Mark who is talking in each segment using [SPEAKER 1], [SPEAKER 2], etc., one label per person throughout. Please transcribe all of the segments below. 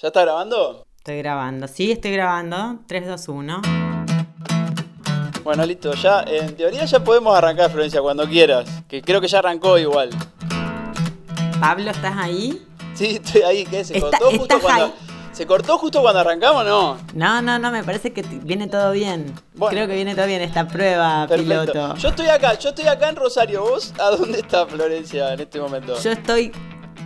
[SPEAKER 1] ¿Ya está grabando?
[SPEAKER 2] Estoy grabando. Sí, estoy grabando. 3, 2, 1.
[SPEAKER 1] Bueno, listo. Ya, en teoría ya podemos arrancar, Florencia, cuando quieras. Que creo que ya arrancó igual.
[SPEAKER 2] Pablo, ¿estás ahí?
[SPEAKER 1] Sí, estoy ahí. ¿Qué? ¿Se
[SPEAKER 2] Está-
[SPEAKER 1] cortó justo
[SPEAKER 2] estás
[SPEAKER 1] cuando...
[SPEAKER 2] ahí.
[SPEAKER 1] ¿Se cortó justo cuando arrancamos no?
[SPEAKER 2] No, no, no, me parece que t- viene todo bien.
[SPEAKER 1] Bueno.
[SPEAKER 2] Creo que viene todo bien esta prueba
[SPEAKER 1] Perfecto.
[SPEAKER 2] piloto.
[SPEAKER 1] Yo estoy acá, yo estoy acá en Rosario. ¿Vos a dónde está Florencia en este momento?
[SPEAKER 2] Yo estoy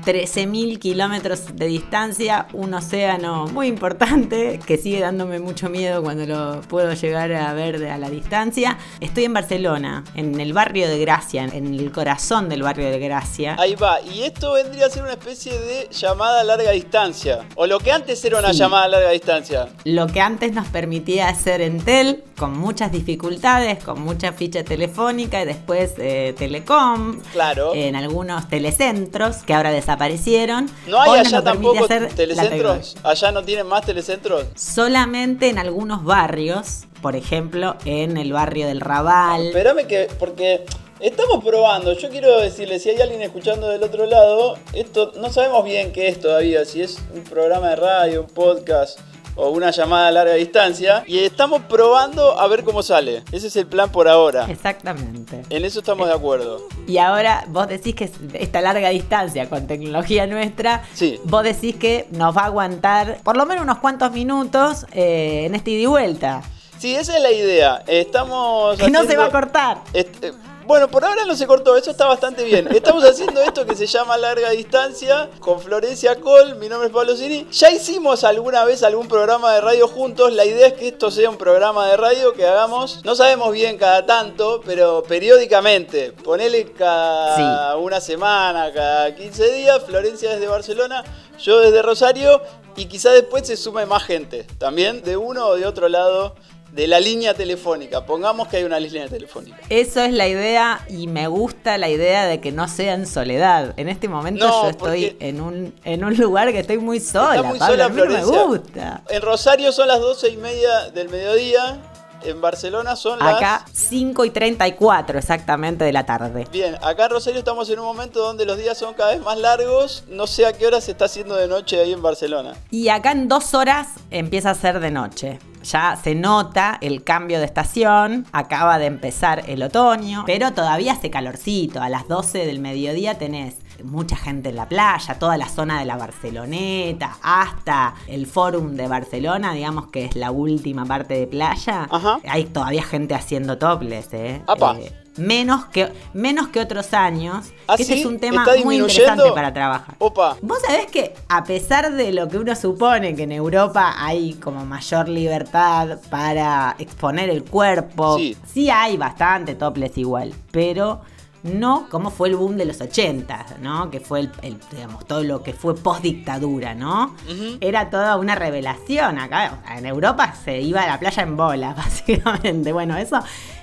[SPEAKER 2] 13.000 kilómetros de distancia, un océano muy importante que sigue dándome mucho miedo cuando lo puedo llegar a ver de- a la distancia. Estoy en Barcelona, en el barrio de Gracia, en el corazón del barrio de Gracia.
[SPEAKER 1] Ahí va, y esto vendría a ser una especie de llamada a larga distancia. O lo que antes era una
[SPEAKER 2] Sí.
[SPEAKER 1] llamada a larga distancia.
[SPEAKER 2] Lo que antes nos permitía hacer Entel, con muchas dificultades, con mucha ficha telefónica y después eh, Telecom,
[SPEAKER 1] Claro.
[SPEAKER 2] en algunos telecentros que ahora desaparecieron.
[SPEAKER 1] ¿No hay allá tampoco telecentros? ¿Allá no tienen más telecentros?
[SPEAKER 2] Solamente en algunos barrios, por ejemplo, en el barrio del Raval.
[SPEAKER 1] Espérame que, porque estamos probando. Yo quiero decirle, si hay alguien escuchando del otro lado, esto no sabemos bien qué es todavía, si es un programa de radio, un podcast o una llamada a larga distancia. Y estamos probando a ver cómo sale. Ese es el plan por ahora.
[SPEAKER 2] Exactamente.
[SPEAKER 1] En eso estamos de acuerdo.
[SPEAKER 2] Y ahora vos decís que es- esta larga distancia con tecnología nuestra,
[SPEAKER 1] Sí.
[SPEAKER 2] vos decís que nos va a aguantar por lo menos unos cuantos minutos eh, en este ida y vuelta.
[SPEAKER 1] Sí, esa es la idea. Estamos
[SPEAKER 2] Que no se va a cortar.
[SPEAKER 1] Este, bueno, por ahora no se cortó, eso está bastante bien. Estamos haciendo esto que se llama larga distancia con Florencia Col, mi nombre es Pablo Cini. Ya hicimos alguna vez algún programa de radio juntos, la idea es que esto sea un programa de radio que hagamos, no sabemos bien cada tanto, pero periódicamente. Ponele cada una semana, cada 15 días, Florencia desde Barcelona, yo desde Rosario y quizá después se sume más gente, también de uno o de otro lado. De la línea telefónica, pongamos que hay una línea telefónica.
[SPEAKER 2] Eso es la idea y me gusta la idea de que no sea en soledad. En este momento
[SPEAKER 1] No,
[SPEAKER 2] yo estoy en un, en un lugar que estoy muy sola.
[SPEAKER 1] Está muy
[SPEAKER 2] Pablo,
[SPEAKER 1] sola
[SPEAKER 2] a mí no me gusta.
[SPEAKER 1] En Rosario son las 12 y media del mediodía. En Barcelona son las.
[SPEAKER 2] Acá 5 y 34 exactamente de la tarde.
[SPEAKER 1] Bien, acá en Rosario estamos en un momento donde los días son cada vez más largos. No sé a qué hora se está haciendo de noche ahí en Barcelona.
[SPEAKER 2] Y acá en dos horas empieza a ser de noche. Ya se nota el cambio de estación, acaba de empezar el otoño, pero todavía hace calorcito. A las 12 del mediodía tenés mucha gente en la playa, toda la zona de la Barceloneta, hasta el Fórum de Barcelona, digamos que es la última parte de playa.
[SPEAKER 1] Ajá.
[SPEAKER 2] Hay todavía gente haciendo topless, ¿eh?
[SPEAKER 1] Apa.
[SPEAKER 2] Eh, menos, que, menos que otros años.
[SPEAKER 1] ¿Ah,
[SPEAKER 2] que
[SPEAKER 1] sí?
[SPEAKER 2] es un tema
[SPEAKER 1] ¿Está
[SPEAKER 2] muy interesante para trabajar.
[SPEAKER 1] Opa.
[SPEAKER 2] Vos sabés que a pesar de lo que uno supone que en Europa hay como mayor libertad para exponer el cuerpo,
[SPEAKER 1] Sí.
[SPEAKER 2] hay bastante topless igual, pero no como fue el boom de los 80, ¿no? Que fue el, el, digamos, todo lo que fue post dictadura, ¿no? Era toda una revelación acá. en Europa se iba a la playa en bola, básicamente. Bueno, eso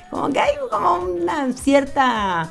[SPEAKER 2] como que hay como una cierta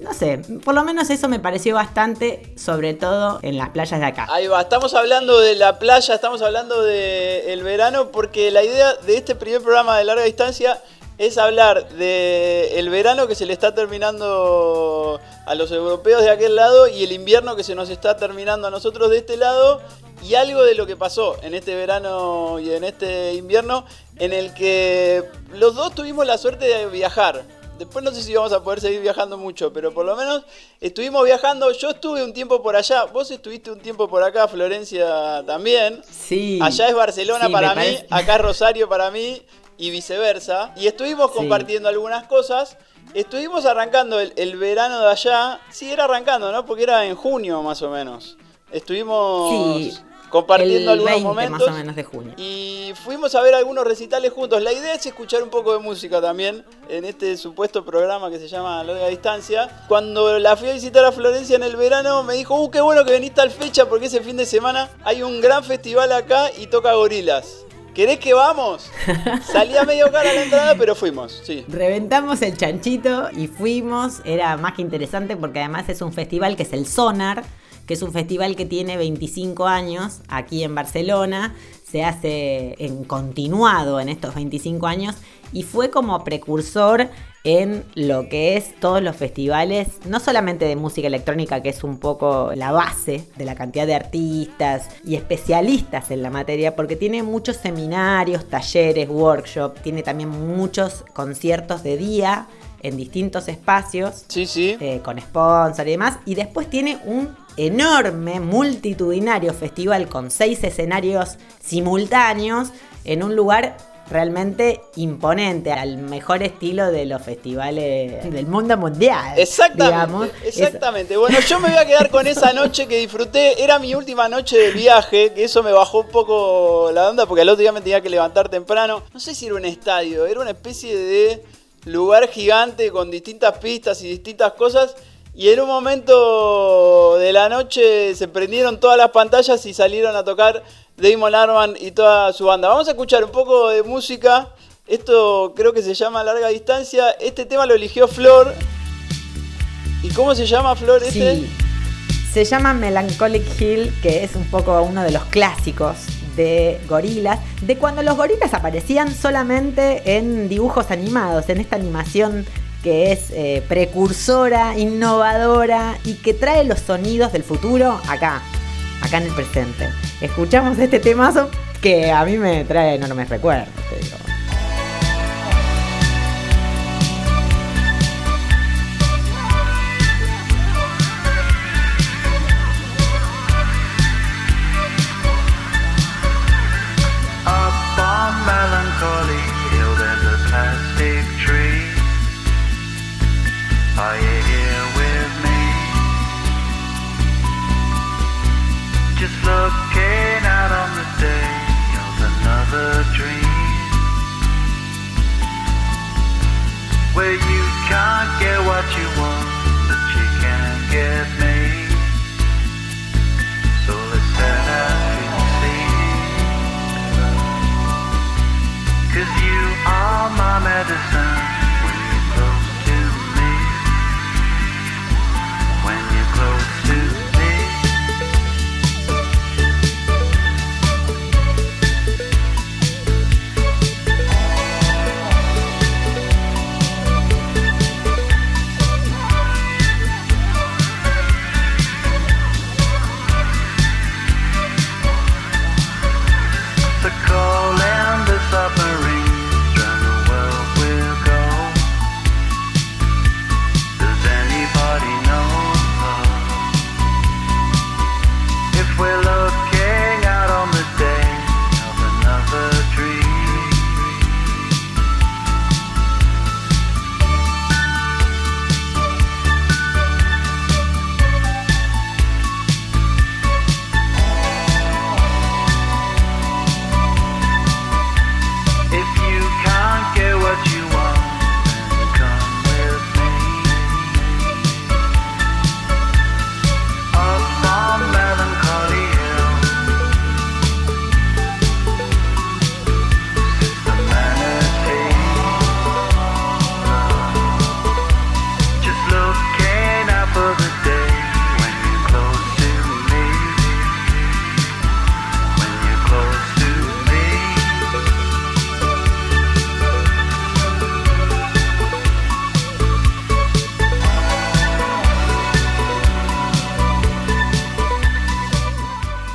[SPEAKER 2] no sé, por lo menos eso me pareció bastante, sobre todo en las playas de acá.
[SPEAKER 1] Ahí va, estamos hablando de la playa, estamos hablando del el verano, porque la idea de este primer programa de larga distancia es hablar de el verano que se le está terminando a los europeos de aquel lado y el invierno que se nos está terminando a nosotros de este lado y algo de lo que pasó en este verano y en este invierno en el que los dos tuvimos la suerte de viajar. Después no sé si vamos a poder seguir viajando mucho, pero por lo menos estuvimos viajando. Yo estuve un tiempo por allá, vos estuviste un tiempo por acá, Florencia también.
[SPEAKER 2] Sí.
[SPEAKER 1] Allá es Barcelona
[SPEAKER 2] Sí,
[SPEAKER 1] para mí, acá es Rosario para mí y viceversa. Y estuvimos
[SPEAKER 2] Sí.
[SPEAKER 1] compartiendo algunas cosas. Estuvimos arrancando el, el verano de allá. Sí, era arrancando, ¿no? Porque era en junio más o menos. Estuvimos
[SPEAKER 2] Sí,
[SPEAKER 1] compartiendo
[SPEAKER 2] el
[SPEAKER 1] algunos
[SPEAKER 2] 20
[SPEAKER 1] momentos.
[SPEAKER 2] más o menos de junio.
[SPEAKER 1] Y fuimos a ver algunos recitales juntos. La idea es escuchar un poco de música también en este supuesto programa que se llama Larga Distancia. Cuando la fui a visitar a Florencia en el verano, me dijo, uh, qué bueno que venís tal fecha porque ese fin de semana hay un gran festival acá y toca gorilas. ¿Querés que vamos? Salía medio cara la entrada, pero fuimos, sí.
[SPEAKER 2] Reventamos el chanchito y fuimos. Era más que interesante porque además es un festival que es el Sonar, que es un festival que tiene 25 años aquí en Barcelona, se hace en continuado en estos 25 años y fue como precursor en lo que es todos los festivales, no solamente de música electrónica, que es un poco la base de la cantidad de artistas y especialistas en la materia, porque tiene muchos seminarios, talleres, workshops, tiene también muchos conciertos de día en distintos espacios,
[SPEAKER 1] Sí, sí.
[SPEAKER 2] eh, con sponsor y demás, y después tiene un enorme, multitudinario festival con seis escenarios simultáneos en un lugar realmente imponente, al mejor estilo de los festivales del mundo mundial.
[SPEAKER 1] Exactamente,
[SPEAKER 2] digamos.
[SPEAKER 1] exactamente. Bueno, yo me voy a quedar con esa noche que disfruté. Era mi última noche de viaje, que eso me bajó un poco la onda porque al otro día me tenía que levantar temprano. No sé si era un estadio, era una especie de lugar gigante con distintas pistas y distintas cosas. Y en un momento de la noche se prendieron todas las pantallas y salieron a tocar Damon Arman y toda su banda. Vamos a escuchar un poco de música. Esto creo que se llama Larga Distancia. Este tema lo eligió Flor. ¿Y cómo se llama Flor este?
[SPEAKER 2] Sí. Se llama Melancholic Hill, que es un poco uno de los clásicos de gorilas, de cuando los gorilas aparecían solamente en dibujos animados, en esta animación que es eh, precursora, innovadora y que trae los sonidos del futuro acá, acá en el presente. Escuchamos este temazo que a mí me trae enormes recuerdos, te digo.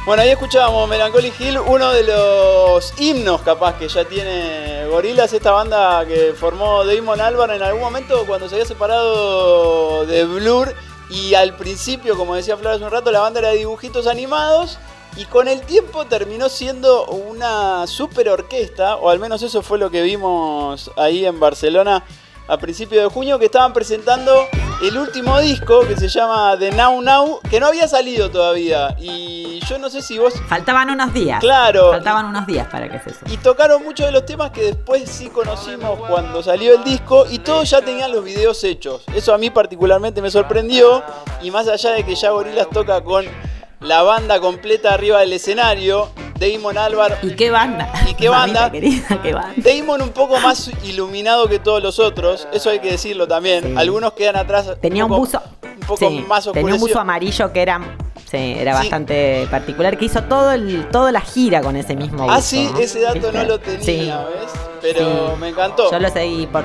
[SPEAKER 1] Bueno, ahí escuchábamos Melancholy Hill, uno de los himnos capaz que ya tiene Gorilas, esta banda que formó Damon Albarn en algún momento cuando se había separado de Blur. Y al principio, como decía Flor hace un rato, la banda era de dibujitos animados y con el tiempo terminó siendo una super orquesta, o al menos eso fue lo que vimos ahí en Barcelona a principios de junio, que estaban presentando el último disco que se llama The Now Now, que no había salido todavía. Y yo no sé si vos
[SPEAKER 2] Faltaban unos días.
[SPEAKER 1] Claro.
[SPEAKER 2] Faltaban unos días para que se suba.
[SPEAKER 1] y tocaron muchos de los temas que después sí conocimos cuando salió el disco y todos ya tenían los videos hechos. Eso a mí particularmente me sorprendió y más allá de que ya Gorillaz toca con la banda completa arriba del escenario, Damon Albarn,
[SPEAKER 2] ¿Y qué banda?
[SPEAKER 1] ¿Y qué
[SPEAKER 2] Mamita
[SPEAKER 1] banda?
[SPEAKER 2] querida, qué banda.
[SPEAKER 1] Damon un poco más iluminado que todos los otros, eso hay que decirlo también.
[SPEAKER 2] Sí.
[SPEAKER 1] Algunos quedan atrás.
[SPEAKER 2] Tenía un
[SPEAKER 1] poco-
[SPEAKER 2] buzo.
[SPEAKER 1] un poco
[SPEAKER 2] sí,
[SPEAKER 1] más
[SPEAKER 2] Tenía un buzo
[SPEAKER 1] oscurecido.
[SPEAKER 2] amarillo que era Sí, era
[SPEAKER 1] Sí.
[SPEAKER 2] bastante particular. Que hizo todo el, toda la gira con ese mismo
[SPEAKER 1] Ah,
[SPEAKER 2] buzo,
[SPEAKER 1] sí,
[SPEAKER 2] ¿no?
[SPEAKER 1] ese dato
[SPEAKER 2] ¿Viste?
[SPEAKER 1] no lo tenía,
[SPEAKER 2] Sí.
[SPEAKER 1] ¿ves? Pero
[SPEAKER 2] Sí.
[SPEAKER 1] me encantó.
[SPEAKER 2] Yo lo seguí por.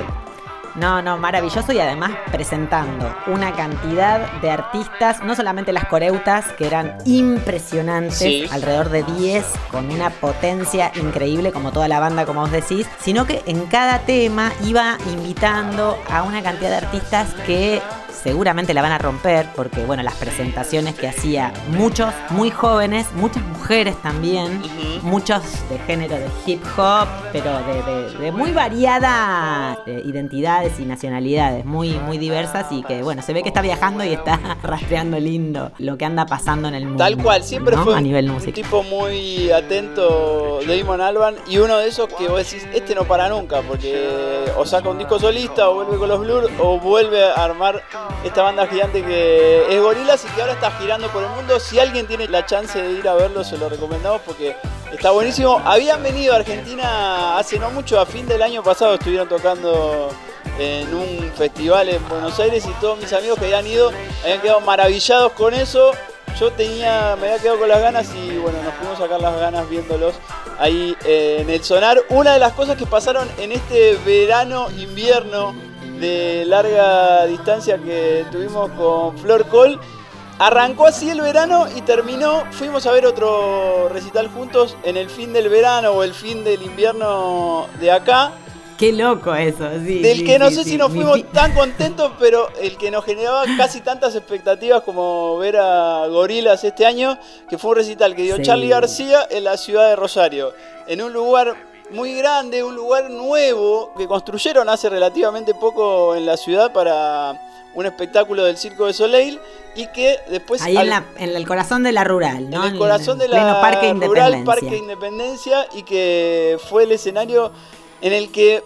[SPEAKER 2] No, no, maravilloso y además presentando una cantidad de artistas, no solamente las coreutas, que eran impresionantes,
[SPEAKER 1] Sí.
[SPEAKER 2] alrededor de 10, con una potencia increíble, como toda la banda, como vos decís, sino que en cada tema iba invitando a una cantidad de artistas que seguramente la van a romper, porque bueno, las presentaciones que hacía muchos muy jóvenes, muchas mujeres también, muchos de género de hip hop, pero de, de- de muy variadas eh, identidades y nacionalidades, muy, muy diversas y que bueno, se ve que está viajando y está rastreando lindo lo que anda pasando en el mundo.
[SPEAKER 1] Tal cual, siempre
[SPEAKER 2] ¿no?
[SPEAKER 1] fue
[SPEAKER 2] a
[SPEAKER 1] un,
[SPEAKER 2] nivel
[SPEAKER 1] un tipo muy atento Damon Alban y uno de esos que vos decís, este no para nunca, porque o saca un disco solista o vuelve con los Blur o vuelve a armar esta banda gigante que es Gorillaz y que ahora está girando por el mundo. Si alguien tiene la chance de ir a verlo, se lo recomendamos porque está buenísimo. Habían venido a Argentina hace no mucho, a fin del año pasado estuvieron tocando en un festival en Buenos Aires y todos mis amigos que habían ido habían quedado maravillados con eso. Yo tenía, me había quedado con las ganas y bueno, nos pudimos sacar las ganas viéndolos ahí en el sonar. Una de las cosas que pasaron en este verano, invierno de larga distancia que tuvimos con Flor Col, arrancó así el verano y terminó, fuimos a ver otro recital juntos en el fin del verano o el fin del invierno de acá.
[SPEAKER 2] Qué loco eso, sí.
[SPEAKER 1] Del
[SPEAKER 2] sí,
[SPEAKER 1] que no
[SPEAKER 2] sí,
[SPEAKER 1] sé
[SPEAKER 2] sí.
[SPEAKER 1] si nos fuimos tan contentos, pero el que nos generaba casi tantas expectativas como ver a Gorilas este año, que fue un recital que dio. Charlie García en la ciudad de Rosario, en un lugar muy grande, un lugar nuevo que construyeron hace relativamente poco en la ciudad para un espectáculo del Circo de Soleil y que después
[SPEAKER 2] Ahí
[SPEAKER 1] al-
[SPEAKER 2] en, la- en el corazón de la rural, ¿no?
[SPEAKER 1] en el corazón de la
[SPEAKER 2] Parque
[SPEAKER 1] rural
[SPEAKER 2] Independencia.
[SPEAKER 1] Parque Independencia y que fue el escenario en el que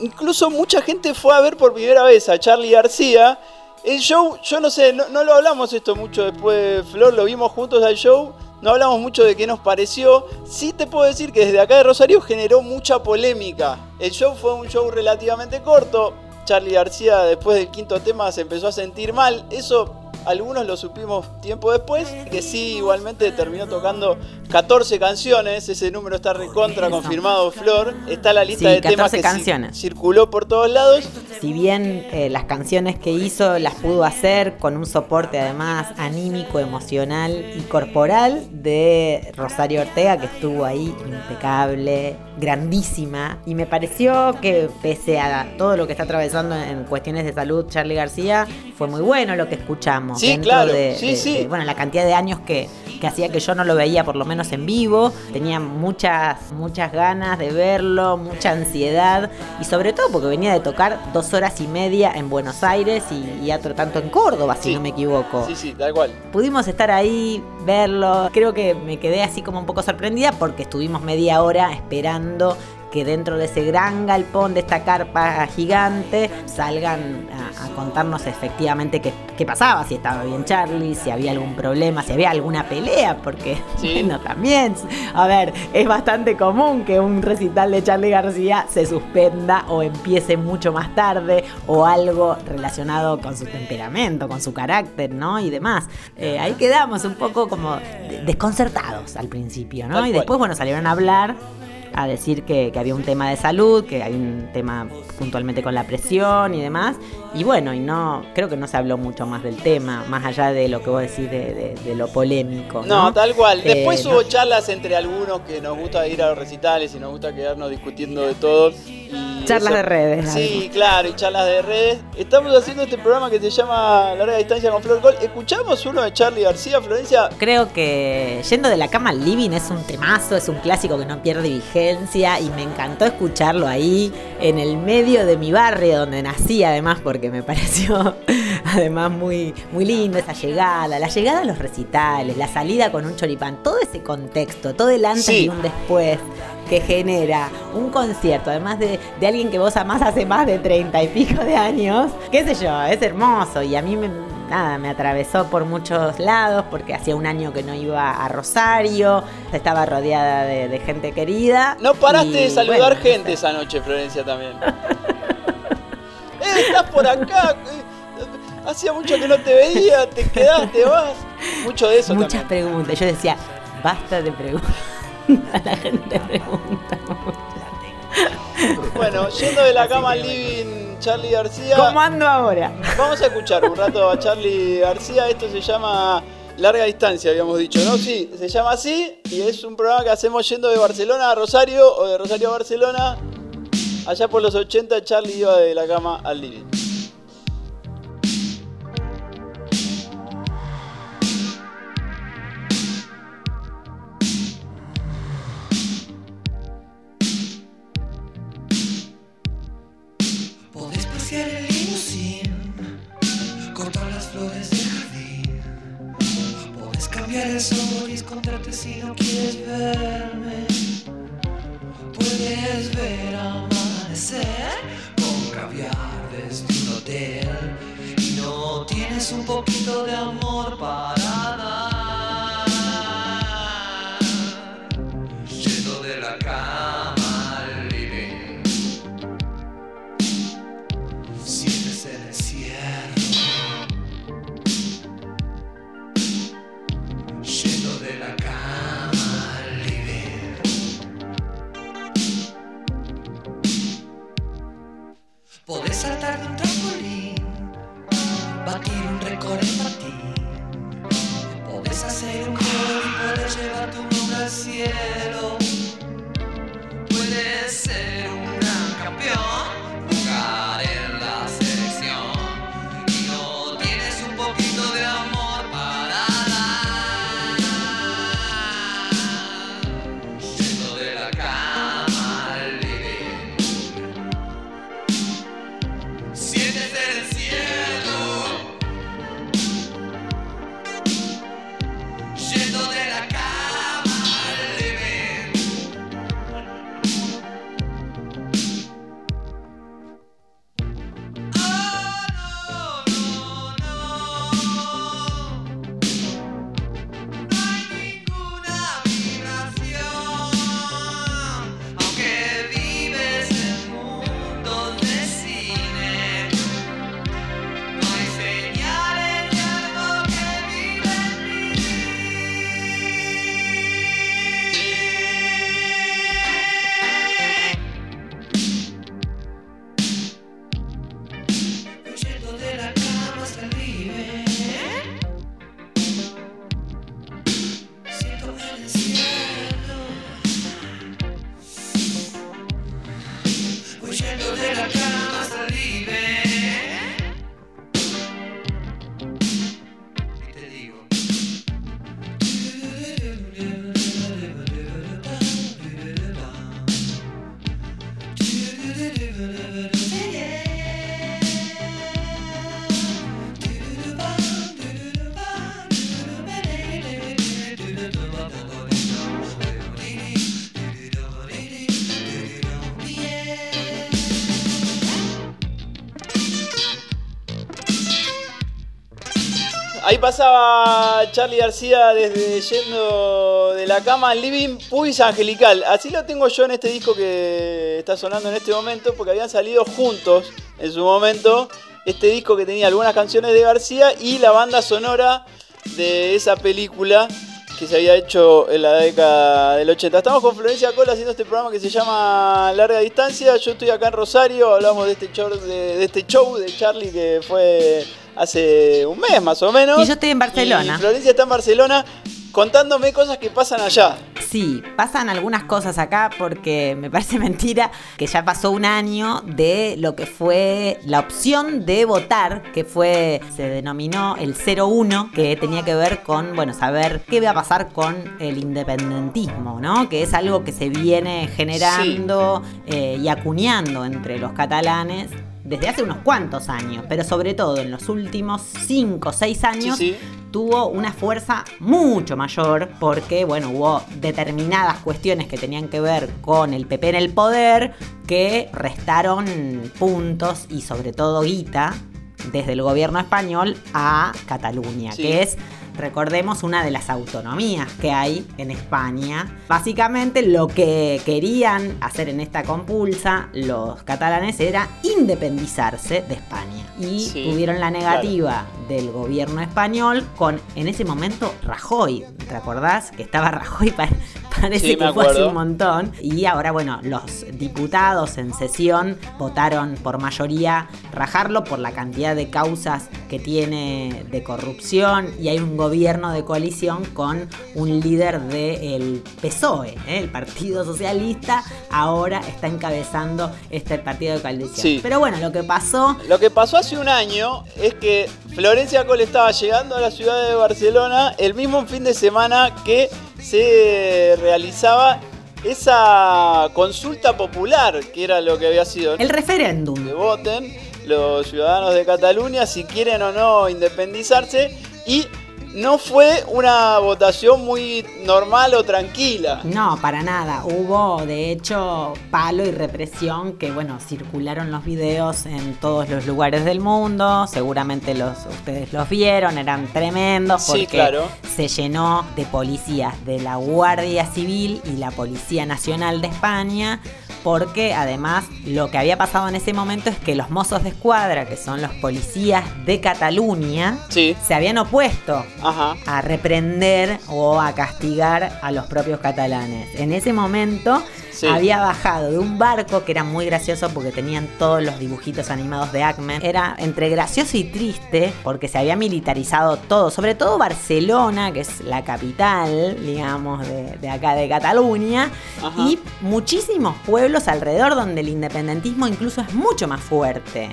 [SPEAKER 1] incluso mucha gente fue a ver por primera vez a Charlie García. El show, yo no sé, no, no lo hablamos esto mucho después, Flor, lo vimos juntos al show, no hablamos mucho de qué nos pareció. Sí te puedo decir que desde acá de Rosario generó mucha polémica. El show fue un show relativamente corto. Charlie García después del quinto tema se empezó a sentir mal. Eso algunos lo supimos tiempo después, que sí igualmente terminó tocando 14 canciones, ese número está recontra
[SPEAKER 2] Eso.
[SPEAKER 1] confirmado Flor, está la lista
[SPEAKER 2] Sí,
[SPEAKER 1] de temas
[SPEAKER 2] 14
[SPEAKER 1] que
[SPEAKER 2] canciones.
[SPEAKER 1] circuló por todos lados.
[SPEAKER 2] Si bien eh, las canciones que hizo las pudo hacer con un soporte además anímico, emocional y corporal de Rosario Ortega, que estuvo ahí impecable, grandísima. Y me pareció que pese a todo lo que está atravesando en cuestiones de salud Charlie García, fue muy bueno lo que escuchamos.
[SPEAKER 1] Sí,
[SPEAKER 2] dentro
[SPEAKER 1] claro,
[SPEAKER 2] de-
[SPEAKER 1] sí,
[SPEAKER 2] de-
[SPEAKER 1] sí.
[SPEAKER 2] de, bueno, la cantidad de años que, que hacía que yo no lo veía por lo menos en vivo. Tenía muchas, muchas ganas de verlo, mucha ansiedad y sobre todo porque venía de tocar dos horas y media en Buenos Aires y, y otro tanto en Córdoba, si
[SPEAKER 1] Sí.
[SPEAKER 2] no me equivoco.
[SPEAKER 1] Sí, sí, tal cual.
[SPEAKER 2] Pudimos estar ahí, verlo. Creo que me quedé así como un poco sorprendida porque estuvimos media hora esperando que dentro de ese gran galpón, de esta carpa gigante, salgan a, a contarnos efectivamente qué, qué pasaba, si estaba bien Charlie, si había algún problema, si había alguna pelea, porque,
[SPEAKER 1] Sí.
[SPEAKER 2] bueno, también, a ver, es bastante común que un recital de Charlie García se suspenda o empiece mucho más tarde o algo relacionado con su temperamento, con su carácter, ¿no? Y demás. Eh, ahí quedamos un poco como de- desconcertados al principio, ¿no? Y después, bueno, salieron a hablar a decir que, que había un tema de salud, que hay un tema puntualmente con la presión y demás. Y bueno, y no, creo que no se habló mucho más del tema, más allá de lo que vos decís de, de- de lo polémico.
[SPEAKER 1] No,
[SPEAKER 2] No,
[SPEAKER 1] tal cual.
[SPEAKER 2] Eh,
[SPEAKER 1] Después
[SPEAKER 2] no.
[SPEAKER 1] hubo charlas entre algunos que nos gusta ir a los recitales y nos gusta quedarnos discutiendo de todo. y
[SPEAKER 2] Charlas
[SPEAKER 1] eso-
[SPEAKER 2] de redes.
[SPEAKER 1] Sí, claro, y charlas de redes. Estamos haciendo este programa que se llama Larga Distancia con Flor Col. ¿Escuchamos uno de Charlie García, Florencia?
[SPEAKER 2] Creo que Yendo de la cama al living es un temazo, es un clásico que no pierde vigencia y me encantó escucharlo ahí en el medio de mi barrio donde nací además porque me pareció además muy, muy lindo esa llegada, la llegada a los recitales, la salida con un choripán, todo ese contexto, todo el antes
[SPEAKER 1] Sí.
[SPEAKER 2] y un después que genera un concierto, además de, de alguien que vos amás hace más de treinta y pico de años, qué sé yo, es hermoso y a mí me, nada, me atravesó por muchos lados porque hacía un año que no iba a Rosario, estaba rodeada de, de gente querida.
[SPEAKER 1] No paraste
[SPEAKER 2] y,
[SPEAKER 1] de saludar
[SPEAKER 2] bueno,
[SPEAKER 1] gente esa noche, Florencia, también. ¡Eh, estás por acá! Eh, Hacía mucho que no te veía, te quedaste, vas. Mucho de eso
[SPEAKER 2] Muchas
[SPEAKER 1] también.
[SPEAKER 2] preguntas. Yo decía, basta de preguntas. La gente pregunta.
[SPEAKER 1] Bueno, yendo de la cama al living, Charlie García.
[SPEAKER 2] ¿Cómo ando ahora?
[SPEAKER 1] Vamos a escuchar un rato a Charlie García. Esto se llama Larga Distancia, habíamos dicho, ¿no? Sí, se llama así y es un programa que hacemos yendo de Barcelona a Rosario o de Rosario a Barcelona. Allá por los 80 Charlie iba de la cama al living.
[SPEAKER 3] Si no quieres verme. Puedes ver amanecer con caviar desde un hotel. Y no tienes un poquito de amor para dar. Nombre
[SPEAKER 1] pasaba Charlie García desde yendo de la cama al living, Puis Angelical. Así lo tengo yo en este disco que está sonando en este momento, porque habían salido juntos en su momento este disco que tenía algunas canciones de García y la banda sonora de esa película que se había hecho en la década del 80. Estamos con Florencia Cola haciendo este programa que se llama Larga Distancia. Yo estoy acá en Rosario, hablamos de este show de, de este show de Charlie que fue hace un mes más o menos.
[SPEAKER 2] Y yo estoy en Barcelona.
[SPEAKER 1] Y Florencia está en Barcelona contándome cosas que pasan allá.
[SPEAKER 2] Sí, pasan algunas cosas acá porque me parece mentira que ya pasó un año de lo que fue la opción de votar, que fue, se denominó el 01, que tenía que ver con, bueno, saber qué va a pasar con el independentismo, ¿no? Que es algo que se viene generando eh, y acuñando entre los catalanes desde hace unos cuantos años, pero sobre todo en los últimos 5 o 6 años
[SPEAKER 1] Sí, sí.
[SPEAKER 2] tuvo una fuerza mucho mayor porque, bueno, hubo determinadas cuestiones que tenían que ver con el PP en el poder que restaron puntos y sobre todo guita desde el gobierno español a Cataluña,
[SPEAKER 1] Sí.
[SPEAKER 2] que es recordemos, una de las autonomías que hay en España. Básicamente lo que querían hacer en esta compulsa los catalanes era independizarse de España. Y
[SPEAKER 1] Sí,
[SPEAKER 2] tuvieron la negativa del gobierno español con, en ese momento, Rajoy. ¿Te acordás? Que estaba Rajoy, pa- parece
[SPEAKER 1] Sí,
[SPEAKER 2] que fue hace un montón. Y ahora, bueno, los diputados en sesión votaron por mayoría rajarlo por la cantidad de causas que tiene de corrupción y hay un gobierno de coalición con un líder del PSOE, ¿eh? el Partido Socialista, ahora está encabezando este partido de coalición.
[SPEAKER 1] Sí.
[SPEAKER 2] Pero bueno, lo que pasó
[SPEAKER 1] Lo que pasó hace un año es que Florencia Cole estaba llegando a la ciudad de Barcelona el mismo fin de semana que se realizaba esa consulta popular, que era lo que había sido.
[SPEAKER 2] el referéndum.
[SPEAKER 1] Que voten los ciudadanos de Cataluña si quieren o no independizarse y no fue una votación muy normal o tranquila.
[SPEAKER 2] No, para nada. Hubo, de hecho, palo y represión que, bueno, circularon los videos en todos los lugares del mundo. Seguramente los, ustedes los vieron, eran tremendos
[SPEAKER 1] Sí,
[SPEAKER 2] porque
[SPEAKER 1] claro.
[SPEAKER 2] se llenó de policías de la Guardia Civil y la Policía Nacional de España. Porque además lo que había pasado en ese momento es que los mozos de escuadra, que son los policías de Cataluña,
[SPEAKER 1] Sí.
[SPEAKER 2] se habían opuesto
[SPEAKER 1] Ajá.
[SPEAKER 2] a reprender o a castigar a los propios catalanes. En ese momento
[SPEAKER 1] Sí.
[SPEAKER 2] había bajado de un barco que era muy gracioso porque tenían todos los dibujitos animados de Acme. Era entre gracioso y triste porque se había militarizado todo, sobre todo Barcelona, que es la capital, digamos, de, de acá de Cataluña,
[SPEAKER 1] Ajá.
[SPEAKER 2] y muchísimos pueblos alrededor donde el independentismo incluso es mucho más fuerte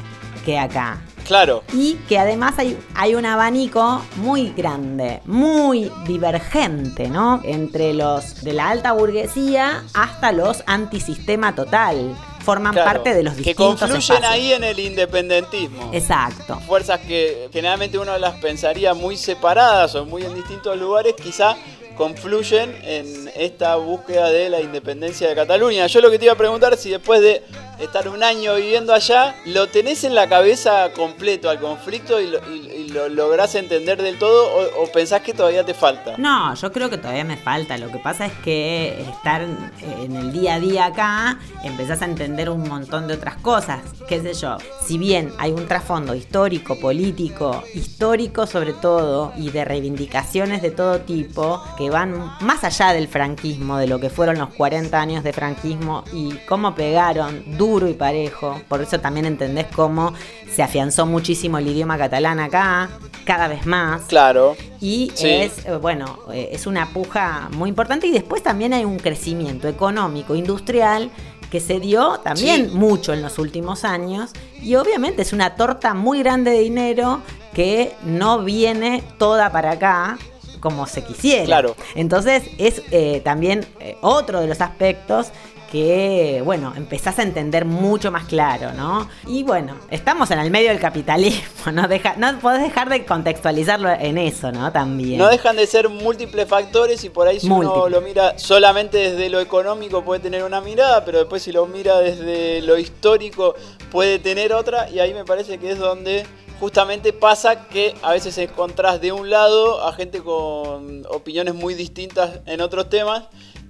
[SPEAKER 2] que acá
[SPEAKER 1] Claro.
[SPEAKER 2] y que además hay, hay un abanico muy grande, muy divergente, ¿no? Entre los de la alta burguesía hasta los antisistema total. Forman
[SPEAKER 1] claro.
[SPEAKER 2] parte de los
[SPEAKER 1] Que
[SPEAKER 2] distintos
[SPEAKER 1] confluyen
[SPEAKER 2] espacios.
[SPEAKER 1] ahí en el independentismo.
[SPEAKER 2] Exacto.
[SPEAKER 1] fuerzas que generalmente uno las pensaría muy separadas o muy en distintos lugares, quizá confluyen en esta búsqueda de la independencia de Cataluña. Yo lo que te iba a preguntar si después de estar un año viviendo allá, lo tenés en la cabeza completo al conflicto y lo, y- y lo lográs entender del todo o, pensás que todavía te falta.
[SPEAKER 2] No, yo creo que todavía me falta. Lo que pasa es que estar en el día a día acá, empezás a entender un montón de otras cosas. Qué sé yo. Si bien hay un trasfondo histórico, político, histórico sobre todo, y de reivindicaciones de todo tipo, que van más allá del franquismo, de lo que fueron los 40 años de franquismo y cómo pegaron duro y parejo. Por eso también entendés cómo se afianzó muchísimo el idioma catalán acá, cada vez más.
[SPEAKER 1] Claro.
[SPEAKER 2] Y
[SPEAKER 1] Sí.
[SPEAKER 2] es, eh, bueno, eh, es una puja muy importante y después también hay un crecimiento económico, industrial, que se dio también
[SPEAKER 1] Sí.
[SPEAKER 2] mucho en los últimos años y obviamente es una torta muy grande de dinero que no viene toda para acá como se quisiera.
[SPEAKER 1] Claro.
[SPEAKER 2] Entonces es eh, también eh, otro de los aspectos que, bueno, empezás a entender mucho más claro, ¿no? Y bueno, estamos en el medio del capitalismo, ¿no? Deja, no podés dejar de contextualizarlo en eso, ¿no? También.
[SPEAKER 1] No dejan de ser múltiples factores y por ahí si uno lo mira solamente desde lo económico puede tener una mirada, pero después si lo mira desde lo histórico puede tener otra y ahí me parece que es donde justamente pasa que a veces encontrás de un lado a gente con opiniones muy distintas en otros temas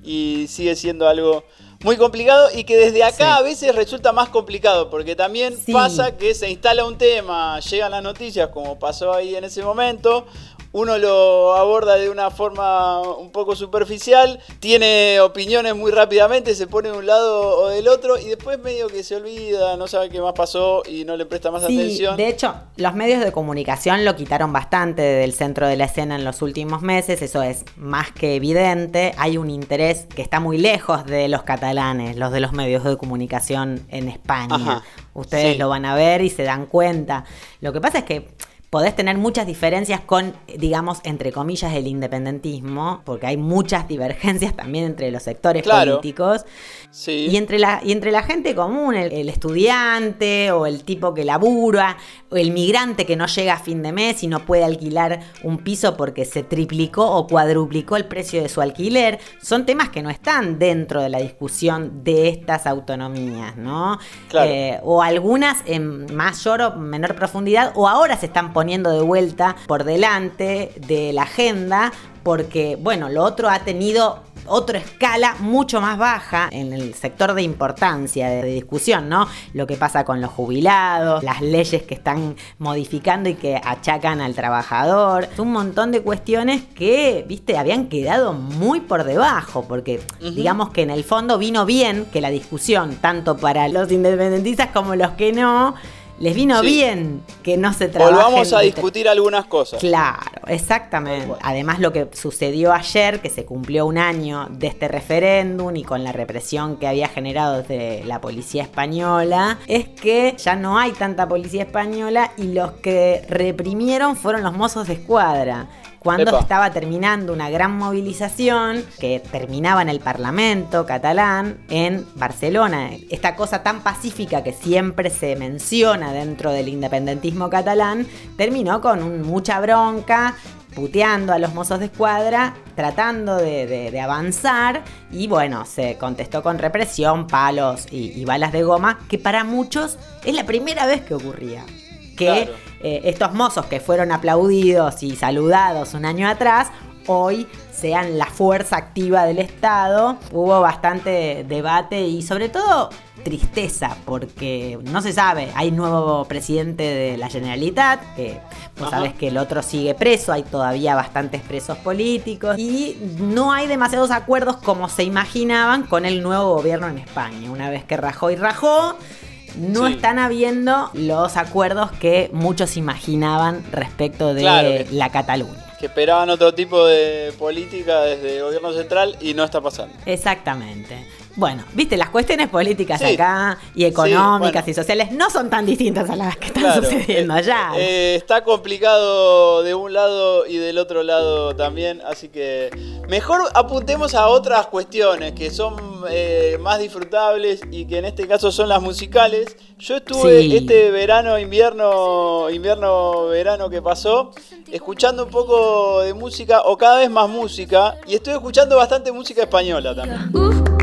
[SPEAKER 1] y sigue siendo algo muy complicado y que desde acá
[SPEAKER 2] Sí.
[SPEAKER 1] a veces resulta más complicado porque también
[SPEAKER 2] Sí.
[SPEAKER 1] pasa que se instala un tema, llegan las noticias como pasó ahí en ese momento, uno lo aborda de una forma un poco superficial, tiene opiniones muy rápidamente, se pone de un lado o del otro y después medio que se olvida, no sabe qué más pasó y no le presta más
[SPEAKER 2] Sí,
[SPEAKER 1] atención.
[SPEAKER 2] de hecho, los medios de comunicación lo quitaron bastante del centro de la escena en los últimos meses, eso es más que evidente. Hay un interés que está muy lejos de los catalanes, los de los medios de comunicación en España.
[SPEAKER 1] Ajá,
[SPEAKER 2] Ustedes
[SPEAKER 1] sí.
[SPEAKER 2] lo van a ver y se dan cuenta. Lo que pasa es que podés tener muchas diferencias con, digamos, entre comillas, el independentismo, porque hay muchas divergencias también entre los sectores
[SPEAKER 1] Claro.
[SPEAKER 2] políticos.
[SPEAKER 1] Sí.
[SPEAKER 2] Y entre la, y entre la gente común, el, el estudiante o el tipo que labura, o el migrante que no llega a fin de mes y no puede alquilar un piso porque se triplicó o cuadruplicó el precio de su alquiler, son temas que no están dentro de la discusión de estas autonomías, ¿no?
[SPEAKER 1] Claro.
[SPEAKER 2] Eh, o algunas en mayor o menor profundidad, o ahora se están poniendo de vuelta por delante de la agenda porque, bueno, lo otro ha tenido otra escala mucho más baja en el sector de importancia, de, discusión, ¿no? Lo que pasa con los jubilados, las leyes que están modificando y que achacan al trabajador, un montón de cuestiones que, viste, habían quedado muy por debajo, porque digamos que en el fondo vino bien que la discusión, tanto para los independentistas como los que no, les vino
[SPEAKER 1] Sí.
[SPEAKER 2] bien que no se trabaje.
[SPEAKER 1] Volvamos a discutir algunas cosas.
[SPEAKER 2] Claro, exactamente. Además lo que sucedió ayer, que se cumplió un año de este referéndum y con la represión que había generado desde la policía española, es que ya no hay tanta policía española y los que reprimieron fueron los mozos de escuadra. Cuando
[SPEAKER 1] Epa.
[SPEAKER 2] estaba terminando una gran movilización que terminaba en el Parlamento catalán en Barcelona. Esta cosa tan pacífica que siempre se menciona dentro del independentismo catalán terminó con un- mucha bronca, puteando a los mozos de escuadra, tratando de, de- de avanzar y bueno, se contestó con represión, palos y, y balas de goma, que para muchos es la primera vez que ocurría. Que
[SPEAKER 1] Claro.
[SPEAKER 2] eh, estos mozos que fueron aplaudidos y saludados un año atrás, hoy sean la fuerza activa del Estado. Hubo bastante debate y sobre todo tristeza, porque no se sabe, hay nuevo presidente de la Generalitat, que vos
[SPEAKER 1] Ajá.
[SPEAKER 2] sabés que el otro sigue preso, hay todavía bastantes presos políticos, y no hay demasiados acuerdos como se imaginaban con el nuevo gobierno en España. Una vez que rajó y rajó, no
[SPEAKER 1] Sí.
[SPEAKER 2] están habiendo los acuerdos que muchos imaginaban respecto de
[SPEAKER 1] Claro que-
[SPEAKER 2] la Cataluña.
[SPEAKER 1] Que esperaban otro tipo de política desde el gobierno central y no está pasando.
[SPEAKER 2] Exactamente. Bueno, viste, las cuestiones políticas
[SPEAKER 1] Sí.
[SPEAKER 2] acá y económicas
[SPEAKER 1] bueno.
[SPEAKER 2] y sociales no son tan distintas a las que están
[SPEAKER 1] Claro,
[SPEAKER 2] sucediendo
[SPEAKER 1] eh,
[SPEAKER 2] allá.
[SPEAKER 1] eh, está complicado de un lado y del otro lado también, así que mejor apuntemos a otras cuestiones que son eh, más disfrutables y que en este caso son las musicales. Yo estuve
[SPEAKER 2] Sí.
[SPEAKER 1] este verano, invierno, invierno, verano que pasó, escuchando un poco de música o cada vez más música y estoy escuchando bastante música española también.
[SPEAKER 4] Uh,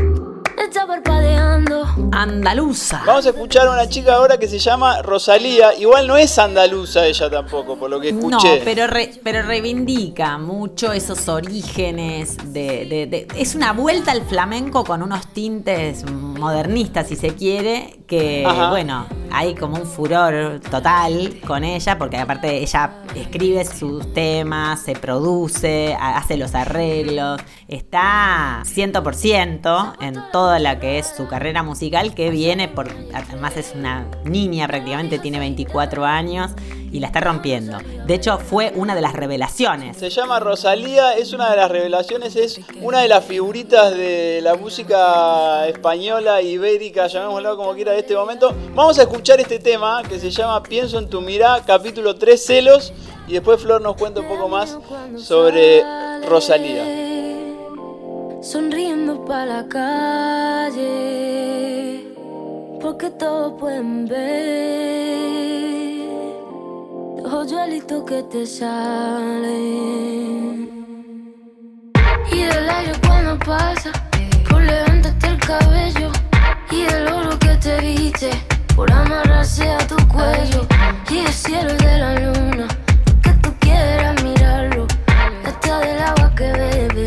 [SPEAKER 4] está parpadeando.
[SPEAKER 2] Andaluza.
[SPEAKER 1] Vamos a escuchar a una chica ahora que se llama Rosalía. Igual no es andaluza ella tampoco, por lo que
[SPEAKER 2] No,
[SPEAKER 1] escuché.
[SPEAKER 2] pero, re- pero reivindica mucho esos orígenes de, de- de- Es una vuelta al flamenco con unos tintes modernistas, si se quiere, que,
[SPEAKER 1] Ajá.
[SPEAKER 2] bueno, hay como un furor total con ella, porque aparte ella escribe sus temas, se produce, ha- hace los arreglos, está 100% en toda la que es su carrera musical, que viene por... Además es una niña prácticamente, tiene 24 años y la está rompiendo. De hecho, fue una de las revelaciones.
[SPEAKER 1] Se llama Rosalía, es una de las revelaciones, es una de las figuritas de la música española, ibérica, llamémoslo como quiera de este momento. Vamos a escuchar este tema que se llama Pienso en tu mirá, capítulo 3 celos, y después Flor nos cuenta un poco más sobre Rosalía.
[SPEAKER 4] Sonriendo para la calle, porque todos pueden ver los hoyuelitos que te salen. Y el aire cuando pasa, por levantarte el cabello. Y el oro que te viste, por amarrarse a tu cuello. Y el cielo de la luna, que tú quieras mirarlo. Hasta del agua que bebe,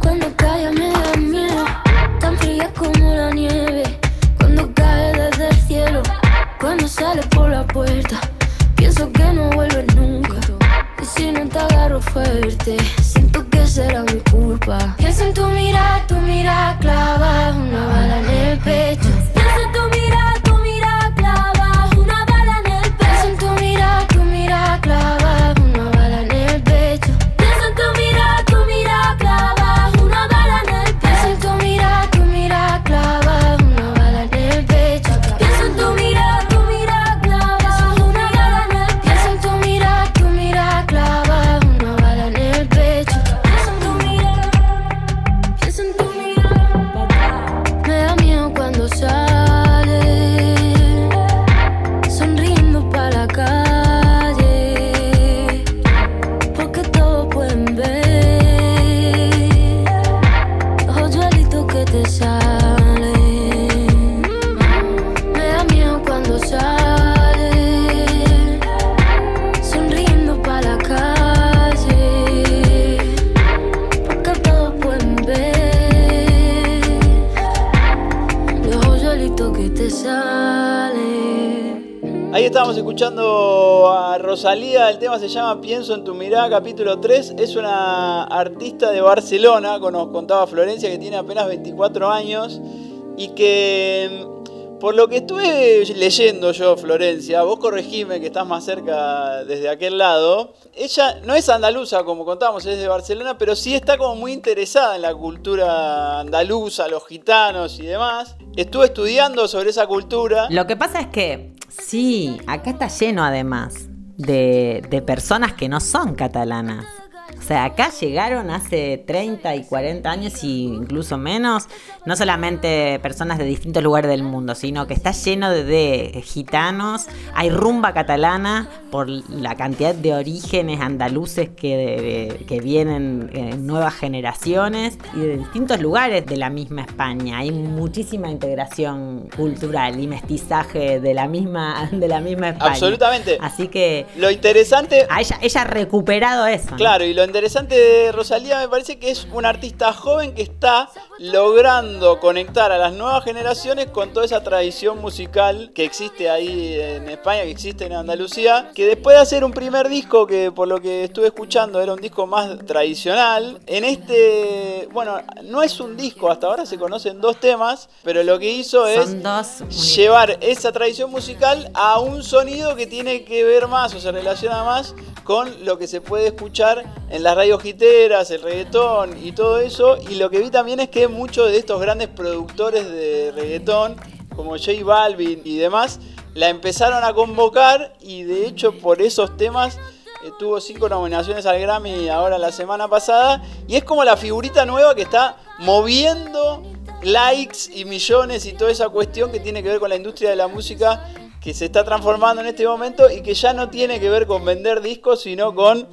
[SPEAKER 4] cuando calla me da miedo. Tan fría como la nieve, cuando cae desde el cielo. Cuando sale por la puerta, pienso que no vuelve nunca. Y si no te agarro fuerte,
[SPEAKER 1] se llama Pienso en tu mirada, capítulo 3. Es una artista de Barcelona, como nos contaba Florencia, que tiene apenas 24 años y que, mm, por lo que estuve leyendo yo, Florencia, vos corregime que estás más cerca desde aquel lado, ella no es andaluza, como contábamos, es de Barcelona, pero sí está como muy interesada en la cultura andaluza, los gitanos y demás. Estuve estudiando sobre esa cultura.
[SPEAKER 2] Lo que pasa es que, sí, acá está lleno además de, de personas que no son catalanas. O sea, acá llegaron hace 30 y 40 años y incluso menos, no solamente personas de distintos lugares del mundo, sino que está lleno de, de gitanos, hay rumba catalana por la cantidad de orígenes andaluces que, que vienen en nuevas generaciones y de distintos lugares de la misma España. Hay muchísima integración cultural y mestizaje de la misma, de la misma España.
[SPEAKER 1] Absolutamente.
[SPEAKER 2] Así que
[SPEAKER 1] Lo interesante,
[SPEAKER 2] a ella, ella ha recuperado eso. ¿no?
[SPEAKER 1] claro, y lo interesante de Rosalía me parece que es una artista joven que está logrando conectar a las nuevas generaciones con toda esa tradición musical que existe ahí en España, que existe en Andalucía, que después de hacer un primer disco que por lo que estuve escuchando era un disco más tradicional, en este, bueno, no es un disco, hasta ahora se conocen dos temas, pero lo que hizo es llevar esa tradición musical a un sonido que tiene que ver más o se relaciona más con lo que se puede escuchar en las radios jiteras, el reggaetón y todo eso. Y lo que vi también es que muchos de estos grandes productores de reggaetón, como J Balvin y demás, la empezaron a convocar y de hecho por esos temas eh, tuvo cinco nominaciones al Grammy ahora la semana pasada. Y es como la figurita nueva que está moviendo likes y millones y toda esa cuestión que tiene que ver con la industria de la música que se está transformando en este momento y que ya no tiene que ver con vender discos, sino con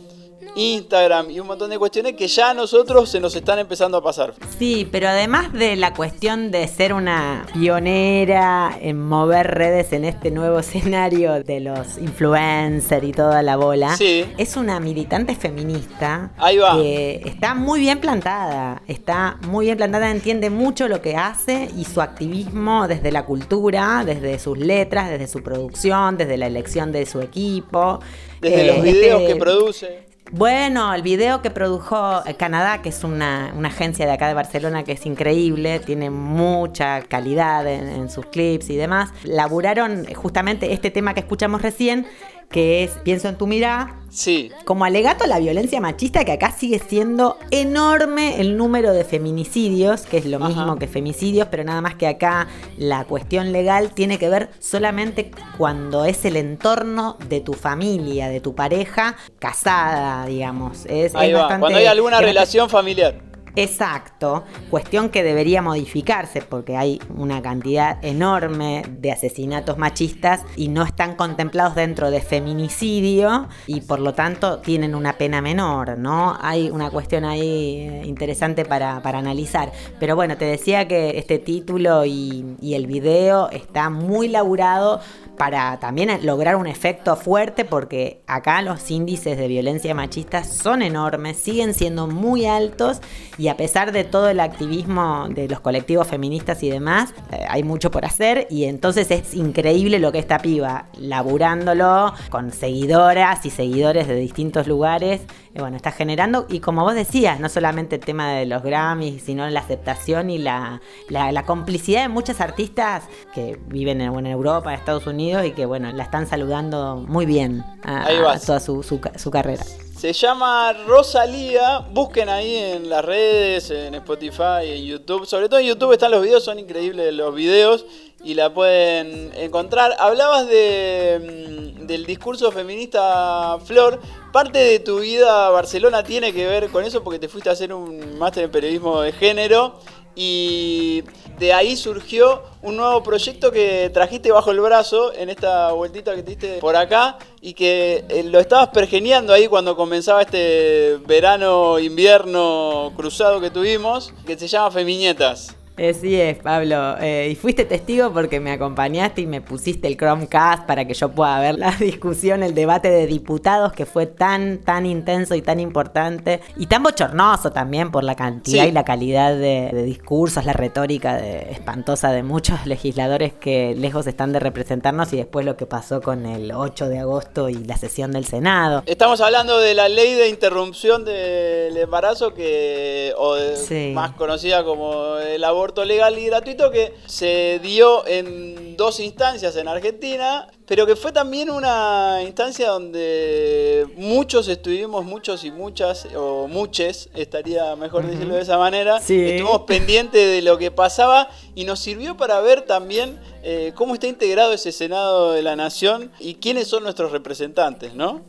[SPEAKER 1] Instagram y un montón de cuestiones que ya a nosotros se nos están empezando a pasar.
[SPEAKER 2] Sí, pero además de la cuestión de ser una pionera en mover redes en este nuevo escenario de los influencers y toda la bola,
[SPEAKER 1] Sí.
[SPEAKER 2] es una militante feminista
[SPEAKER 1] Ahí va.
[SPEAKER 2] que está muy bien plantada, está muy bien plantada, entiende mucho lo que hace y su activismo desde la cultura, desde sus letras, desde su producción, desde la elección de su equipo.
[SPEAKER 1] Desde
[SPEAKER 2] Eh,
[SPEAKER 1] los videos
[SPEAKER 2] este-
[SPEAKER 1] que produce.
[SPEAKER 2] Bueno, el video que produjo eh, Canadá, que es una, una agencia de acá de Barcelona que es increíble, tiene mucha calidad en, en sus clips y demás, laburaron justamente este tema que escuchamos recién, que es Pienso en tu mirada,
[SPEAKER 1] Sí.
[SPEAKER 2] como alegato a la violencia machista, que acá sigue siendo enorme el número de feminicidios, que es lo
[SPEAKER 1] Ajá.
[SPEAKER 2] mismo que femicidios, pero nada más que acá la cuestión legal tiene que ver solamente cuando es el entorno de tu familia, de tu pareja, casada, digamos. Es,
[SPEAKER 1] Ahí
[SPEAKER 2] es
[SPEAKER 1] va.
[SPEAKER 2] bastante-
[SPEAKER 1] Cuando hay alguna relación familiar.
[SPEAKER 2] Exacto, cuestión que debería modificarse porque hay una cantidad enorme de asesinatos machistas y no están contemplados dentro de feminicidio y por lo tanto tienen una pena menor, ¿no? Hay una cuestión ahí eh, interesante para, para analizar. Pero bueno, te decía que este título y, el video está muy laburado para también lograr un efecto fuerte porque acá los índices de violencia machista son enormes, siguen siendo muy altos y y a pesar de todo el activismo de los colectivos feministas y demás, eh, hay mucho por hacer y entonces es increíble lo que esta piba, laburándolo con seguidoras y seguidores de distintos lugares, eh, bueno, está generando y como vos decías, no solamente el tema de los Grammys, sino la aceptación y la, la- la complicidad de muchas artistas que viven en, en Europa, en Estados Unidos y que bueno, la están saludando muy bien a, a toda su, su su carrera.
[SPEAKER 1] Se llama Rosalía. Busquen ahí en las redes, en Spotify, en YouTube. Sobre todo en YouTube están los videos, son increíbles los videos y la pueden encontrar. Hablabas mm, del discurso feminista, Flor. Parte de tu vida Barcelona tiene que ver con eso porque te fuiste a hacer un máster en periodismo de género y de ahí surgió un nuevo proyecto que trajiste bajo el brazo en esta vueltita que te diste por acá y que eh, lo estabas pergeniando ahí cuando comenzaba este verano invierno cruzado que tuvimos que se llama Femiñetas.
[SPEAKER 2] Así es, Pablo. Eh, y fuiste testigo porque me acompañaste y me pusiste el Chromecast para que yo pueda ver la discusión, el debate de diputados que fue tan, tan intenso y tan importante. Y tan bochornoso también por la cantidad
[SPEAKER 1] Sí.
[SPEAKER 2] y la calidad de, de discursos, la retórica de- espantosa de muchos legisladores que lejos están de representarnos y después lo que pasó con el 8 de agosto y la sesión del Senado.
[SPEAKER 1] Estamos hablando de la ley de interrupción del embarazo que o de-
[SPEAKER 2] Sí.
[SPEAKER 1] más conocida como el aborto legal y gratuito que se dio en dos instancias en Argentina, pero que fue también una instancia donde muchos estuvimos, muchos y muchas o muches, estaría mejor decirlo de esa manera,
[SPEAKER 2] Sí.
[SPEAKER 1] estuvimos pendientes de lo que pasaba y nos sirvió para ver también eh, cómo está integrado ese Senado de la Nación y quiénes son nuestros representantes, ¿no?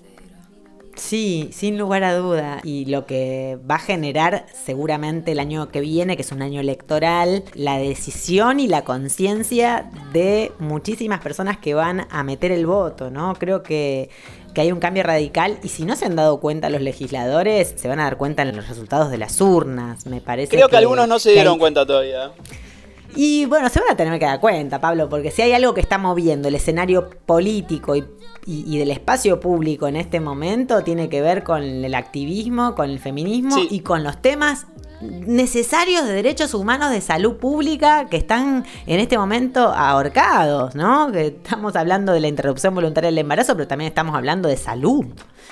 [SPEAKER 2] Sí, sin lugar a duda. Y lo que va a generar seguramente el año que viene, que es un año electoral, la decisión y la conciencia de muchísimas personas que van a meter el voto, ¿no? Creo que, que hay un cambio radical y si no se han dado cuenta los legisladores, se van a dar cuenta en los resultados de las urnas, me parece.
[SPEAKER 1] Creo que, algunos no se dieron
[SPEAKER 2] hay-
[SPEAKER 1] cuenta todavía.
[SPEAKER 2] y bueno, se van a tener que dar cuenta, Pablo, porque si hay algo que está moviendo el escenario político y, y- y del espacio público en este momento, tiene que ver con el activismo, con el feminismo
[SPEAKER 1] Sí.
[SPEAKER 2] y con los temas necesarios de derechos humanos de salud pública que están en este momento ahorcados, ¿no? Que estamos hablando de la interrupción voluntaria del embarazo, pero también estamos hablando de salud.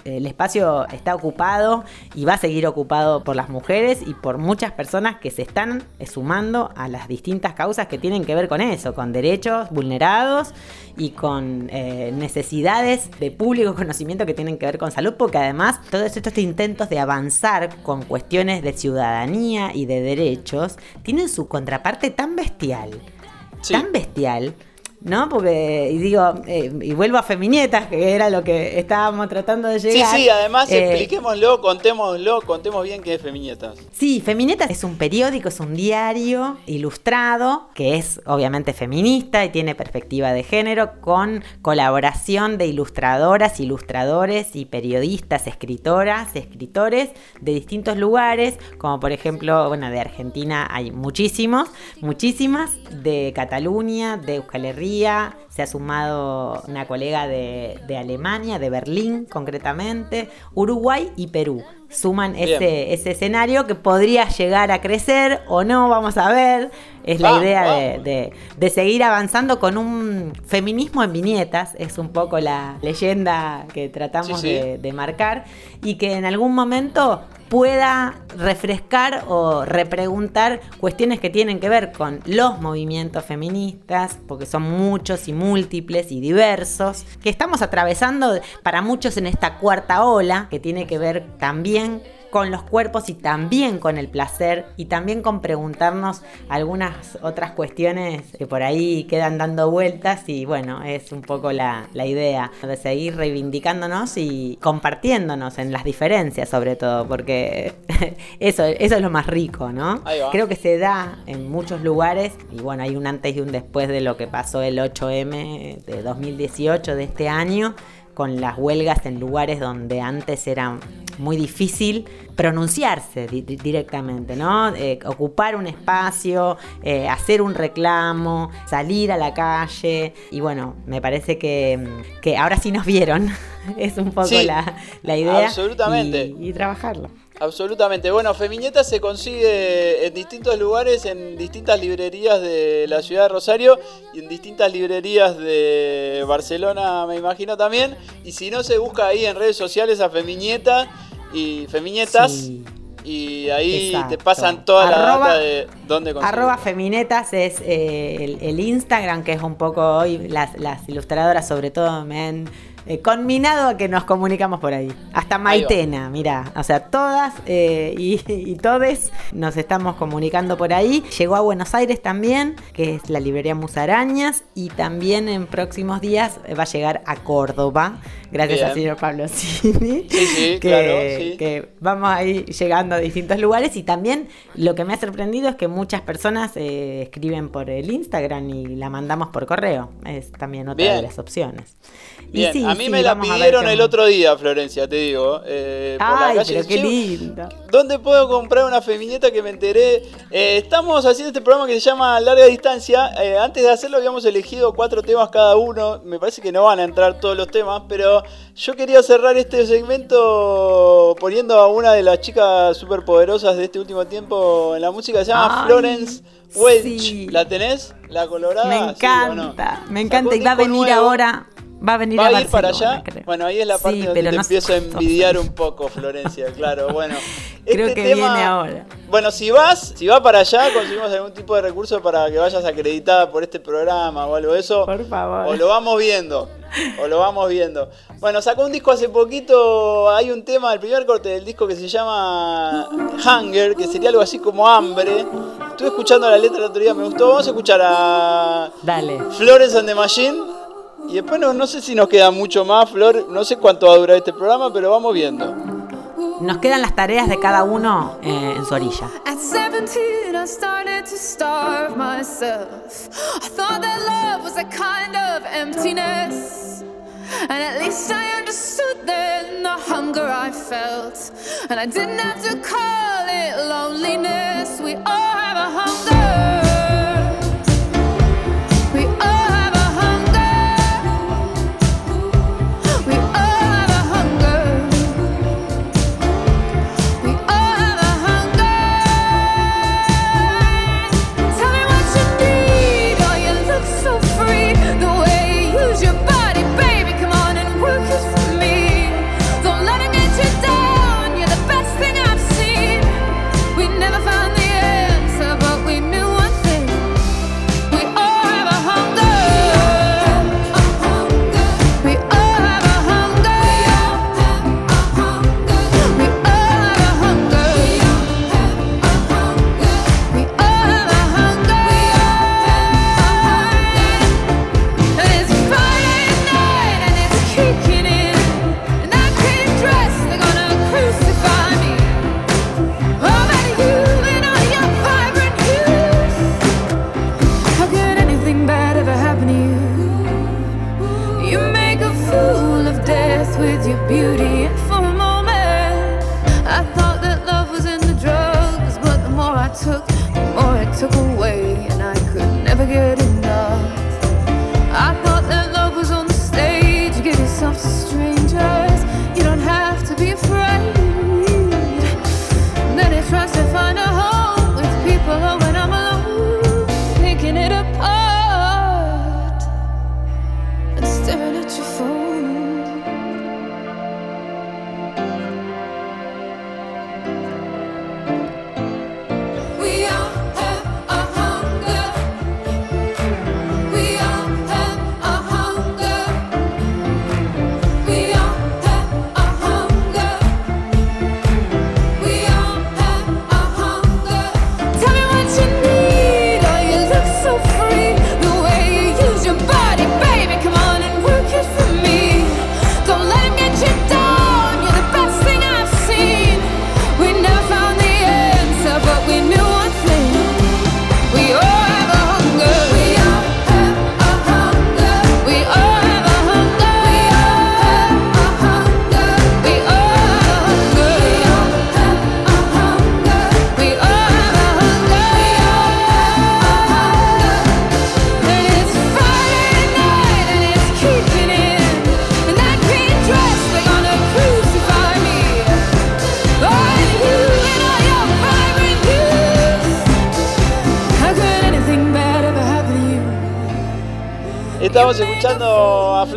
[SPEAKER 2] El espacio está ocupado y va a seguir ocupado por las mujeres y por muchas personas que se están sumando a las distintas causas que tienen que ver con eso, con derechos vulnerados y con eh, necesidades de público conocimiento que tienen que ver con salud, porque además todos estos intentos de avanzar con cuestiones de ciudadanía y de derechos tienen su contraparte tan bestial,
[SPEAKER 1] Sí.
[SPEAKER 2] tan bestial. ¿No? Porque, y digo, eh, y vuelvo a Feminietas, que era lo que estábamos tratando de
[SPEAKER 1] Sí,
[SPEAKER 2] llegar.
[SPEAKER 1] sí, además
[SPEAKER 2] Eh,
[SPEAKER 1] expliquémoslo, contémoslo, contemos bien qué es Femiñetas.
[SPEAKER 2] Sí, Feminetas es un periódico, es un diario ilustrado que es obviamente feminista y tiene perspectiva de género con colaboración de ilustradoras, ilustradores y periodistas, escritoras, escritores de distintos lugares, como por ejemplo, bueno, de Argentina hay muchísimos, muchísimas, de Cataluña, de Euskal Herria, se ha sumado una colega de, de Alemania, de Berlín concretamente, Uruguay y Perú. Suman ese escenario que podría llegar a crecer o no, vamos a ver. Es la
[SPEAKER 1] Vamos,
[SPEAKER 2] idea de, de- de seguir avanzando con un feminismo en viñetas, es un poco la leyenda que tratamos
[SPEAKER 1] Sí, sí.
[SPEAKER 2] De, de marcar, y que en algún momento pueda refrescar o repreguntar cuestiones que tienen que ver con los movimientos feministas, porque son muchos y múltiples y diversos, que estamos atravesando para muchos en esta cuarta ola, que tiene que ver también con los cuerpos y también con el placer y también con preguntarnos algunas otras cuestiones que por ahí quedan dando vueltas y bueno, es un poco la, la idea de seguir reivindicándonos y compartiéndonos en las diferencias sobre todo, porque eso, eso es lo más rico, ¿no? Creo que se da en muchos lugares y bueno, hay un antes y un después de lo que pasó el 8M de 2018 de este año con las huelgas en lugares donde antes era muy difícil pronunciarse di- di- directamente, ¿no? Eh, ocupar un espacio, eh, hacer un reclamo, salir a la calle. Y bueno, me parece que, que ahora sí nos vieron. es un poco
[SPEAKER 1] Sí,
[SPEAKER 2] la, la idea.
[SPEAKER 1] absolutamente.
[SPEAKER 2] Y, y trabajarlo.
[SPEAKER 1] Absolutamente. Bueno, Femiñeta se consigue en distintos lugares, en distintas librerías de la ciudad de Rosario y en distintas librerías de Barcelona, me imagino también. Y si no, se busca ahí en redes sociales a Femiñeta y Femiñetas.
[SPEAKER 2] Sí.
[SPEAKER 1] Y ahí te pasan toda la data de dónde conseguir.
[SPEAKER 2] Arroba Feminetas es eh, el, el Instagram, que es un poco hoy, las, las ilustradoras sobre todo me han eh, conminado a que nos comunicamos por ahí. Hasta
[SPEAKER 1] Ahí.
[SPEAKER 2] Maitena, mira, o sea, todas eh, y, y todes nos estamos comunicando por ahí. Llegó a Buenos Aires también, que es la librería Musarañas, y también en próximos días va a llegar a Córdoba, gracias
[SPEAKER 1] Bien.
[SPEAKER 2] al señor Pablo Cini.
[SPEAKER 1] Sí, sí,
[SPEAKER 2] que,
[SPEAKER 1] claro, sí.
[SPEAKER 2] que vamos a ir llegando a distintos lugares y también lo que me ha sorprendido es que muchas personas eh, escriben por el Instagram y la mandamos por correo. Es también otra
[SPEAKER 1] Bien.
[SPEAKER 2] de las opciones.
[SPEAKER 1] Bien,
[SPEAKER 2] sí,
[SPEAKER 1] a mí
[SPEAKER 2] sí,
[SPEAKER 1] me la pidieron el otro día, Florencia, te digo. eh, por la
[SPEAKER 2] Ay,
[SPEAKER 1] calle.
[SPEAKER 2] pero qué lindo.
[SPEAKER 1] ¿Dónde puedo comprar una femiñeta que me enteré? Eh, estamos haciendo este programa que se llama Larga Distancia. Eh, antes de hacerlo habíamos elegido cuatro temas cada uno. Me parece que no van a entrar todos los temas, pero yo quería cerrar este segmento poniendo a una de las chicas superpoderosas de este último tiempo en la música. Se llama
[SPEAKER 2] Ay,
[SPEAKER 1] Florence Welch.
[SPEAKER 2] sí.
[SPEAKER 1] ¿La tenés? ¿La colorada?
[SPEAKER 2] Me
[SPEAKER 1] ¿Sí o
[SPEAKER 2] encanta,
[SPEAKER 1] no?
[SPEAKER 2] me encanta y va a venir
[SPEAKER 1] nuevo.
[SPEAKER 2] ahora. Va a venir
[SPEAKER 1] ¿Va
[SPEAKER 2] a
[SPEAKER 1] ir para allá?
[SPEAKER 2] creo.
[SPEAKER 1] Bueno, ahí es la parte
[SPEAKER 2] Sí,
[SPEAKER 1] donde te
[SPEAKER 2] no
[SPEAKER 1] empiezo a envidiar un poco, Florencia, claro. Bueno,
[SPEAKER 2] Creo
[SPEAKER 1] este
[SPEAKER 2] que
[SPEAKER 1] tema-
[SPEAKER 2] viene ahora.
[SPEAKER 1] Bueno, si vas, si vas para allá, conseguimos algún tipo de recurso para que vayas acreditada por este programa o algo de eso.
[SPEAKER 2] Por favor.
[SPEAKER 1] O lo vamos viendo. O lo vamos viendo. Bueno, sacó un disco hace poquito. Hay un tema, el primer corte del disco que se llama Hunger, que sería algo así como hambre. Estuve escuchando la letra el otro día, me gustó. Vamos a escuchar a
[SPEAKER 2] Dale.
[SPEAKER 1] Flores and the Machine. Y después no, no sé si nos queda mucho más, Flor. No sé cuánto va a durar este programa, pero vamos viendo.
[SPEAKER 2] Nos quedan las tareas de cada uno eh, en su orilla.
[SPEAKER 5] At 17, I started to starve myself. I thought that love was a kind of emptiness. And at least I understood then the hunger I felt. And I didn't have to call it loneliness. We all have a hunger.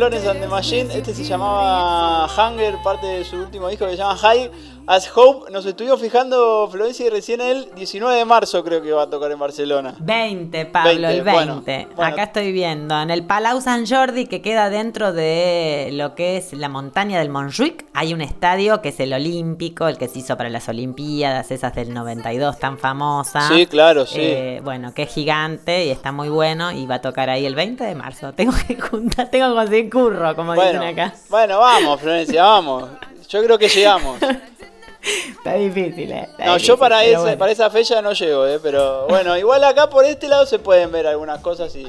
[SPEAKER 1] Florence and the Machine. Este se llamaba Hunger, parte de su último disco que se llama High as Hope. Nos estuvimos fijando, Florencia, y recién el 19 de marzo creo que va a tocar en Barcelona.
[SPEAKER 2] 20, Pablo,
[SPEAKER 1] 20,
[SPEAKER 2] el 20.
[SPEAKER 1] bueno, bueno.
[SPEAKER 2] Acá estoy viendo, en el Palau San Jordi, que queda dentro de lo que es la montaña del Montjuic, hay un estadio que es el Olímpico, el que se hizo para las Olimpiadas, esas del 92 tan famosas.
[SPEAKER 1] Sí, claro, sí.
[SPEAKER 2] Eh, bueno, que es gigante y está muy bueno y va a tocar ahí el 20 de marzo. Tengo que juntar, tengo que conseguir curro, como
[SPEAKER 1] Bueno,
[SPEAKER 2] dicen acá.
[SPEAKER 1] bueno, vamos, Florencia, vamos. Yo creo que llegamos.
[SPEAKER 2] Está difícil, eh. está
[SPEAKER 1] No,
[SPEAKER 2] difícil,
[SPEAKER 1] yo para, esa,
[SPEAKER 2] bueno.
[SPEAKER 1] para esa fecha no llego, eh, pero bueno, igual acá por este lado se pueden ver algunas cosas y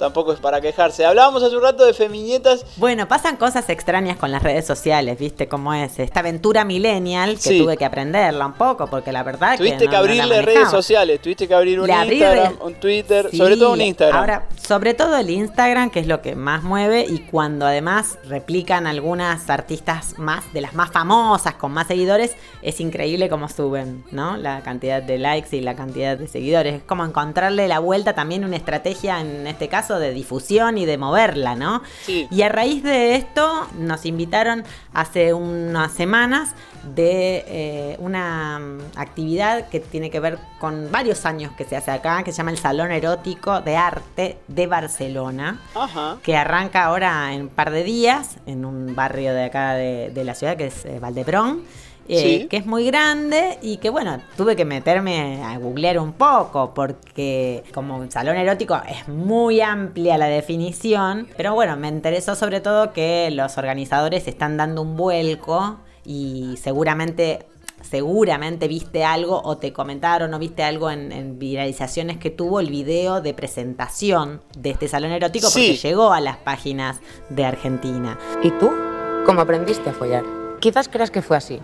[SPEAKER 1] tampoco es para quejarse. Hablábamos hace un rato de femiñetas.
[SPEAKER 2] Bueno, pasan cosas extrañas con las redes sociales, ¿viste cómo es? Esta aventura millennial que
[SPEAKER 1] Sí.
[SPEAKER 2] tuve que aprenderla un poco, porque la verdad
[SPEAKER 1] Tuviste
[SPEAKER 2] que,
[SPEAKER 1] que,
[SPEAKER 2] no- no
[SPEAKER 1] abrirle redes sociales, tuviste que abrir un
[SPEAKER 2] Le
[SPEAKER 1] Instagram, un Twitter,
[SPEAKER 2] Sí,
[SPEAKER 1] sobre todo un Instagram.
[SPEAKER 2] Ahora, sobre todo el Instagram, que es lo que más mueve, y cuando además replican algunas artistas más, de las más famosas, con más seguidores, es increíble cómo suben, ¿no? La cantidad de likes y la cantidad de seguidores. Es como encontrarle la vuelta también una estrategia, en este caso, de difusión y de moverla, ¿no?
[SPEAKER 1] Sí.
[SPEAKER 2] Y a raíz de esto nos invitaron hace unas semanas de eh, una mm, actividad que tiene que ver con varios años que se hace acá, que se llama el Salón Erótico de Arte de Barcelona,
[SPEAKER 1] Ajá.
[SPEAKER 2] que arranca ahora en un par de días en un barrio de acá de, de la ciudad que es eh, Valdebrón. Eh,
[SPEAKER 1] Sí.
[SPEAKER 2] que es muy grande y que bueno, tuve que meterme a googlear un poco porque como un salón erótico es muy amplia la definición, pero bueno, me interesó sobre todo que los organizadores están dando un vuelco y seguramente seguramente viste algo o te comentaron o viste algo en, en viralizaciones que tuvo el video de presentación de este salón erótico porque llegó a las páginas de Argentina.
[SPEAKER 6] ¿Y tú? ¿Cómo aprendiste a follar? Quizás creas que fue así.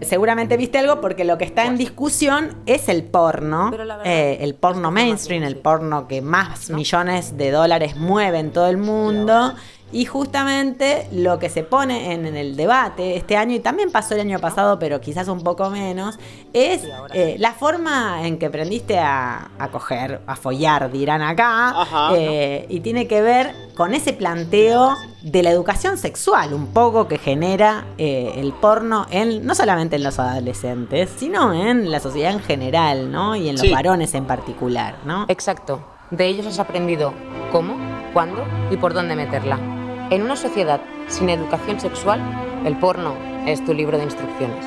[SPEAKER 2] Seguramente viste algo porque lo que está en discusión es el porno,
[SPEAKER 6] verdad
[SPEAKER 2] eh, el porno mainstream, el porno que más millones de dólares mueve en todo el mundo. Y justamente lo que se pone en, en el debate este año, y también pasó el año pasado, pero quizás un poco menos, es eh, la forma en que aprendiste a, a coger, a follar, dirán acá,
[SPEAKER 1] Ajá.
[SPEAKER 2] eh, y tiene que ver con ese planteo de la educación sexual, un poco que genera eh, el porno en no solamente en los adolescentes, sino en la sociedad en general, ¿no? Y en los
[SPEAKER 1] Sí.
[SPEAKER 2] varones en particular, ¿no?
[SPEAKER 6] Exacto. De ellos has aprendido cómo, cuándo y por dónde meterla. En una sociedad sin educación sexual, el porno es tu libro de instrucciones.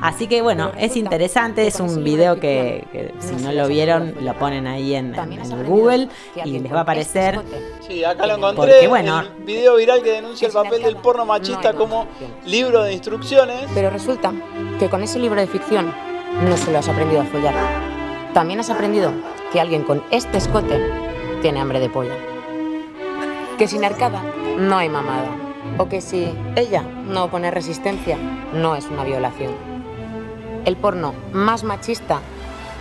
[SPEAKER 2] Así que bueno, es interesante, es un video que, que si no lo vieron, lo ponen ahí en, en- Google y les va a aparecer.
[SPEAKER 1] Sí, acá lo encontré.
[SPEAKER 2] Porque, bueno,
[SPEAKER 1] el video viral que denuncia el papel del porno machista como libro de instrucciones.
[SPEAKER 6] Pero resulta que con ese libro de ficción no solo has aprendido a follar, también has aprendido que alguien con este escote tiene hambre de polla. Que sin arcada no hay mamada. O que si ella no opone resistencia, no es una violación. El porno más machista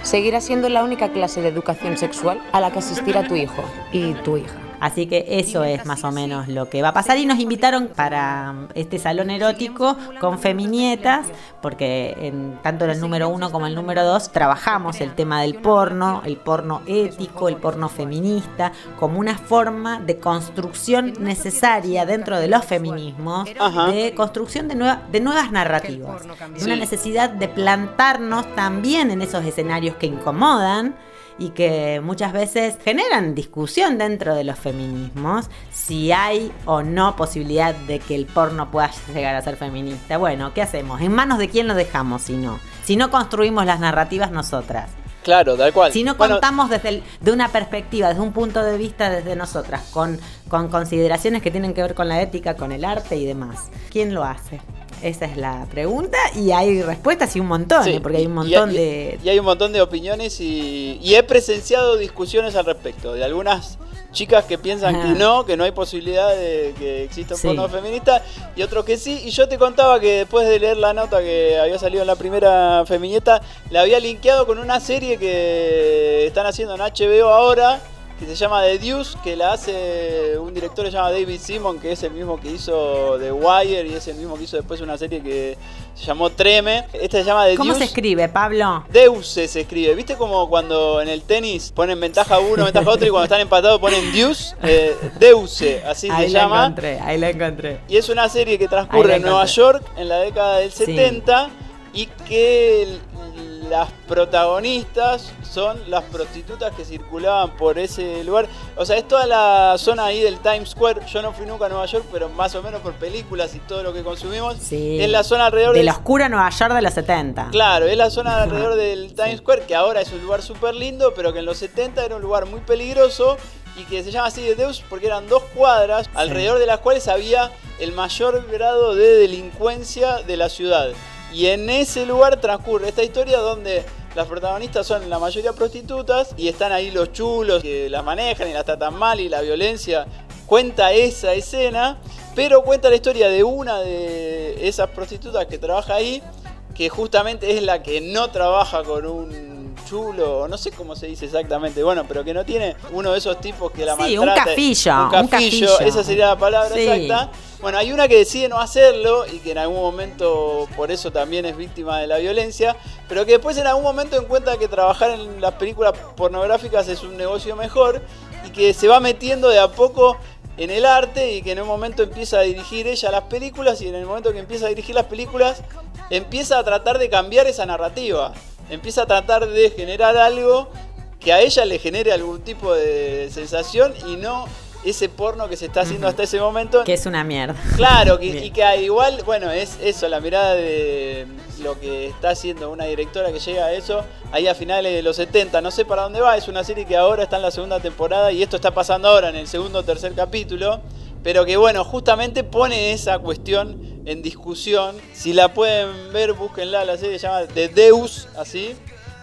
[SPEAKER 6] seguirá siendo la única clase de educación sexual a la que asistirá tu hijo y tu hija.
[SPEAKER 2] Así que eso es más o menos lo que va a pasar. Y nos invitaron para este salón erótico con feminietas, porque en, tanto en el número uno como el número dos trabajamos el tema del porno, el porno ético, el porno feminista, como una forma de construcción necesaria dentro de los feminismos,
[SPEAKER 1] Ajá.
[SPEAKER 2] de construcción de, nueva- de nuevas narrativas, de una necesidad de plantarnos también en esos escenarios que incomodan y que muchas veces generan discusión dentro de los feminismos, si hay o no posibilidad de que el porno pueda llegar a ser feminista. Bueno, ¿qué hacemos? ¿En manos de quién lo dejamos si no? Si no construimos las narrativas nosotras.
[SPEAKER 1] Claro, tal cual.
[SPEAKER 2] Si no
[SPEAKER 1] Bueno,
[SPEAKER 2] contamos desde el- de una perspectiva, desde un punto de vista desde nosotras, con, con consideraciones que tienen que ver con la ética, con el arte y demás. ¿Quién lo hace? Esa es la pregunta y hay respuestas y un montón,
[SPEAKER 1] Sí,
[SPEAKER 2] ¿eh? porque hay un montón
[SPEAKER 1] y-
[SPEAKER 2] de...
[SPEAKER 1] Y hay un montón de opiniones y, y he presenciado discusiones al respecto de algunas chicas que piensan que no, que no hay posibilidad de que exista un
[SPEAKER 2] Sí.
[SPEAKER 1] porno feminista y otros que sí. Y yo te contaba que después de leer la nota que había salido en la primera femiñeta, la había linkeado con una serie que están haciendo en HBO ahora que se llama The Deuce, que la hace un director que se llama David Simon, que es el mismo que hizo The Wire y es el mismo que hizo después una serie que se llamó Treme. Esta se llama The
[SPEAKER 2] ¿Cómo se
[SPEAKER 1] Deuce.
[SPEAKER 2] escribe, Pablo?
[SPEAKER 1] Deuse se escribe. ¿Viste como cuando en el tenis ponen ventaja uno, ventaja otro y cuando están empatados ponen Deuce? Eh, Deuse, así
[SPEAKER 2] ahí
[SPEAKER 1] se
[SPEAKER 2] la
[SPEAKER 1] llama.
[SPEAKER 2] encontré, ahí la encontré.
[SPEAKER 1] Y es una serie que transcurre en Nueva. York en la década del
[SPEAKER 2] Sí.
[SPEAKER 1] 70 y que las protagonistas son las prostitutas que circulaban por ese lugar. O sea, es toda la zona ahí del Times Square. Yo no fui nunca a Nueva York, pero más o menos por películas y todo lo que consumimos.
[SPEAKER 2] Sí.
[SPEAKER 1] Es la zona alrededor
[SPEAKER 2] De
[SPEAKER 1] del-
[SPEAKER 2] la oscura Nueva York de los 70.
[SPEAKER 1] Claro, es la zona alrededor del Times Square, que ahora es un lugar súper lindo, pero que en los 70 era un lugar muy peligroso y que se llama así de Deus porque eran dos cuadras alrededor de las cuales había el mayor grado de delincuencia de la ciudad. Y en ese lugar transcurre esta historia donde las protagonistas son la mayoría prostitutas y están ahí los chulos que las manejan y las tratan mal y la violencia. Cuenta esa escena, pero cuenta la historia de una de esas prostitutas que trabaja ahí que justamente es la que no trabaja con un chulo, no sé cómo se dice exactamente, bueno, pero que no tiene uno de esos tipos que la
[SPEAKER 2] Sí, un
[SPEAKER 1] maltrata.
[SPEAKER 2] cafillo,
[SPEAKER 1] Un
[SPEAKER 2] un
[SPEAKER 1] cafillo,
[SPEAKER 2] cafillo.
[SPEAKER 1] esa sería la palabra
[SPEAKER 2] Sí.
[SPEAKER 1] exacta. Bueno, hay una que decide no hacerlo y que en algún momento por eso también es víctima de la violencia, pero que después en algún momento encuentra que trabajar en las películas pornográficas es un negocio mejor y que se va metiendo de a poco en el arte y que en un momento empieza a dirigir ella las películas y en el momento que empieza a dirigir las películas empieza a tratar de cambiar esa narrativa, empieza a tratar de generar algo que a ella le genere algún tipo de sensación y no ese porno que se está haciendo hasta ese momento.
[SPEAKER 2] Que es una mierda.
[SPEAKER 1] Claro, que, y que igual, bueno, es eso, la mirada de lo que está haciendo una directora que llega a eso ahí a finales de los 70. No sé para dónde va, es una serie que ahora está en la segunda temporada y esto está pasando ahora en el segundo o tercer capítulo. Pero que bueno, justamente pone esa cuestión en discusión. Si la pueden ver, búsquenla, la serie se llama The Deus, así.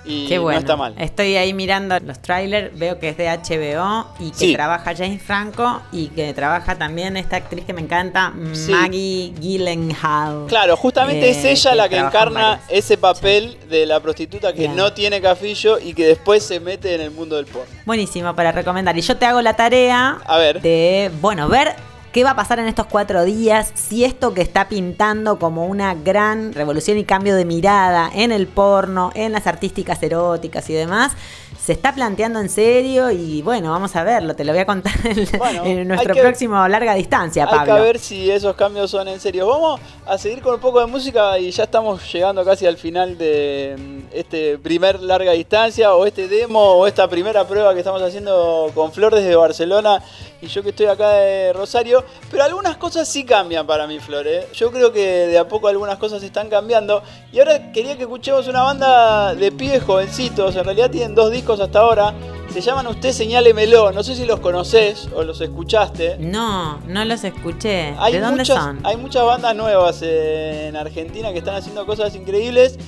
[SPEAKER 1] Y
[SPEAKER 2] Qué bueno.
[SPEAKER 1] no está mal.
[SPEAKER 2] Estoy ahí mirando los trailers, veo que es de HBO y que
[SPEAKER 1] Sí.
[SPEAKER 2] trabaja James Franco y que trabaja también esta actriz que me encanta,
[SPEAKER 1] Sí.
[SPEAKER 2] Maggie Gyllenhaal.
[SPEAKER 1] Claro, justamente
[SPEAKER 2] Eh,
[SPEAKER 1] es ella
[SPEAKER 2] que
[SPEAKER 1] la que
[SPEAKER 2] en
[SPEAKER 1] encarna ese papel de la prostituta que
[SPEAKER 2] Bien.
[SPEAKER 1] no tiene cafillo y que después se mete en el mundo del porno.
[SPEAKER 2] Buenísimo para recomendar. Y yo te hago la tarea
[SPEAKER 1] A ver.
[SPEAKER 2] de, bueno, ver qué va a pasar en estos cuatro días, si esto que está pintando como una gran revolución y cambio de mirada en el porno, en las artísticas eróticas y demás, se está planteando en serio y bueno, vamos a verlo, te lo voy a contar en,
[SPEAKER 1] Bueno,
[SPEAKER 2] en nuestro
[SPEAKER 1] hay
[SPEAKER 2] próximo larga distancia,
[SPEAKER 1] Hay
[SPEAKER 2] Pablo.
[SPEAKER 1] que ver si esos cambios son en serio. Vamos a seguir con un poco de música y ya estamos llegando casi al final de mm, este primer larga distancia o este demo o esta primera prueba que estamos haciendo con Flor desde Barcelona y yo que estoy acá de Rosario. Pero algunas cosas sí cambian para mí, Flor. ¿eh? Yo creo que de a poco algunas cosas están cambiando. Y ahora quería que escuchemos una banda de pibes jovencitos. En realidad tienen dos discos hasta ahora. Se llaman Usted Señálemelo. No sé si los conoces o los escuchaste.
[SPEAKER 2] No, no los escuché.
[SPEAKER 1] Hay
[SPEAKER 2] ¿De dónde
[SPEAKER 1] muchas,
[SPEAKER 2] son?
[SPEAKER 1] Hay muchas bandas nuevas en Argentina que están haciendo cosas increíbles.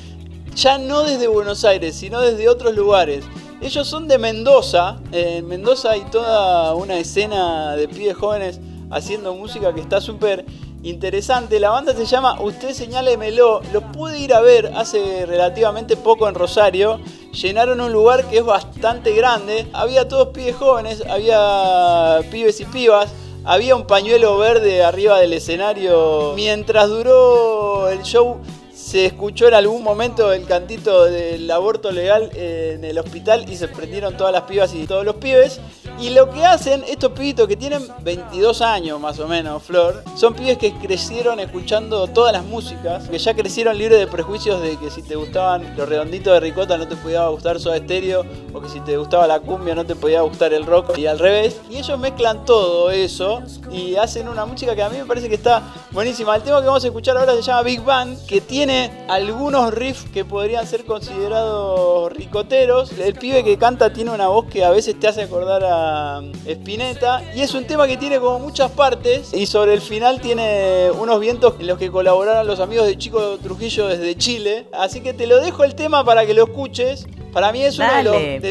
[SPEAKER 1] Ya no desde Buenos Aires, sino desde otros lugares. Ellos son de Mendoza. En Mendoza hay toda una escena de pibes jóvenes haciendo música que está súper interesante. La banda se llama Usted Señálemelo. Los pude ir a ver hace relativamente poco en Rosario. Llenaron un lugar que es bastante grande. Había todos pibes jóvenes, había pibes y pibas. Había un pañuelo verde arriba del escenario. Mientras duró el show, se escuchó en algún momento el cantito del aborto legal en el hospital y se prendieron todas las pibas y todos los pibes. Y lo que hacen estos pibitos que tienen 22 años más o menos, Flor, son pibes que crecieron escuchando todas las músicas, que ya crecieron libres de prejuicios de que si te gustaban los redonditos de ricota no te podía gustar Soda Stereo, o que si te gustaba la cumbia no te podía gustar el rock, y al revés. Y ellos mezclan todo eso y hacen una música que a mí me parece que está buenísima. El tema que vamos a escuchar ahora se llama Big Bang, que tiene algunos riffs que podrían ser considerados ricoteros. El pibe que canta tiene una voz que a veces te hace acordar a Spinetta. Y es un tema que tiene como muchas partes. Y sobre el final tiene unos vientos en los que colaboraron los amigos de Chico Trujillo desde Chile. Así que te lo dejo el tema para que lo escuches. Para mí es uno de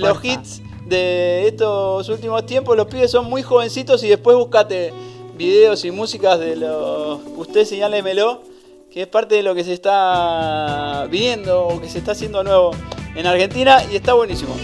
[SPEAKER 1] los, de hits de estos últimos tiempos. Los pibes son muy jovencitos y después buscate videos y músicas de los... Usted señálemelo, que es parte de lo que se está viniendo o que se está haciendo nuevo en Argentina y está buenísimo.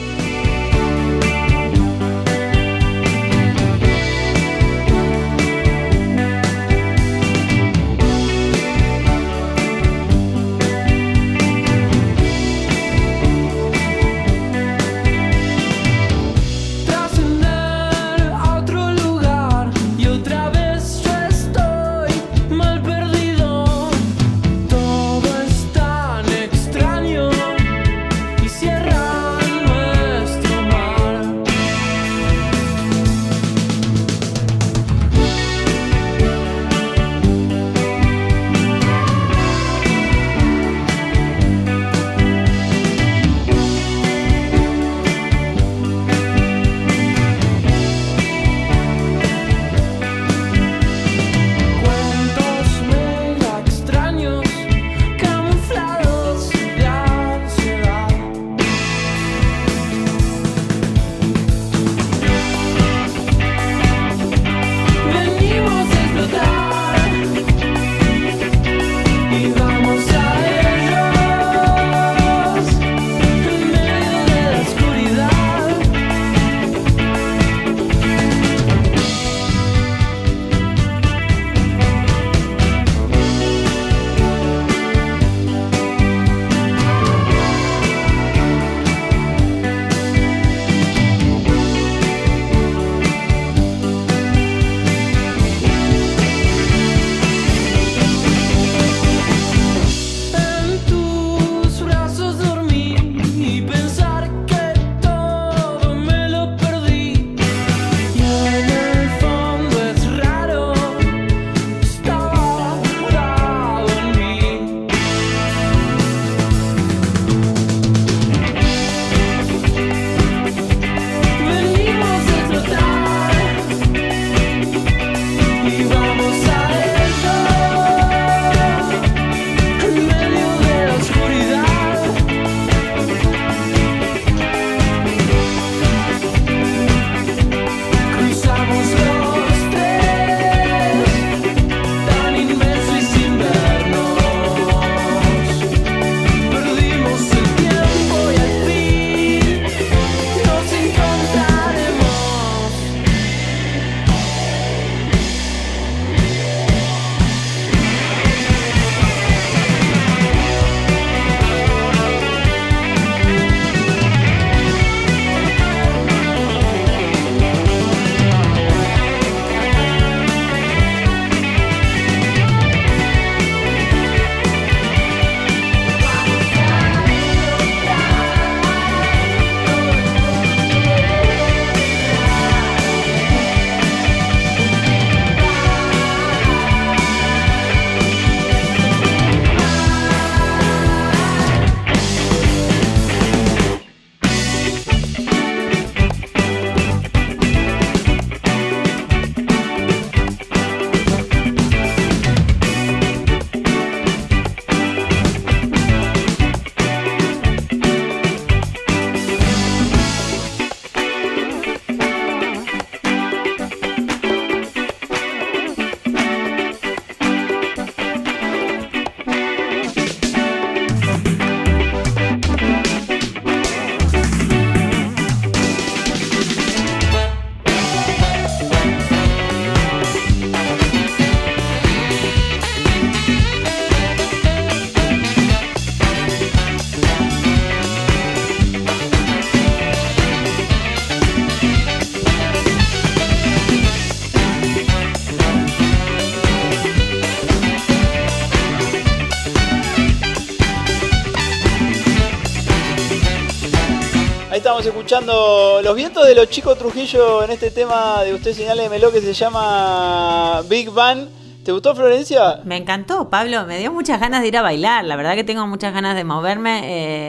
[SPEAKER 1] Escuchando Los vientos de los chicos Trujillo en este tema de Usted Señálemelo que se llama Big Bang. ¿Te gustó Florencia?
[SPEAKER 2] Me encantó, Pablo. Me dio muchas ganas de ir a bailar. La verdad que tengo muchas ganas de moverme.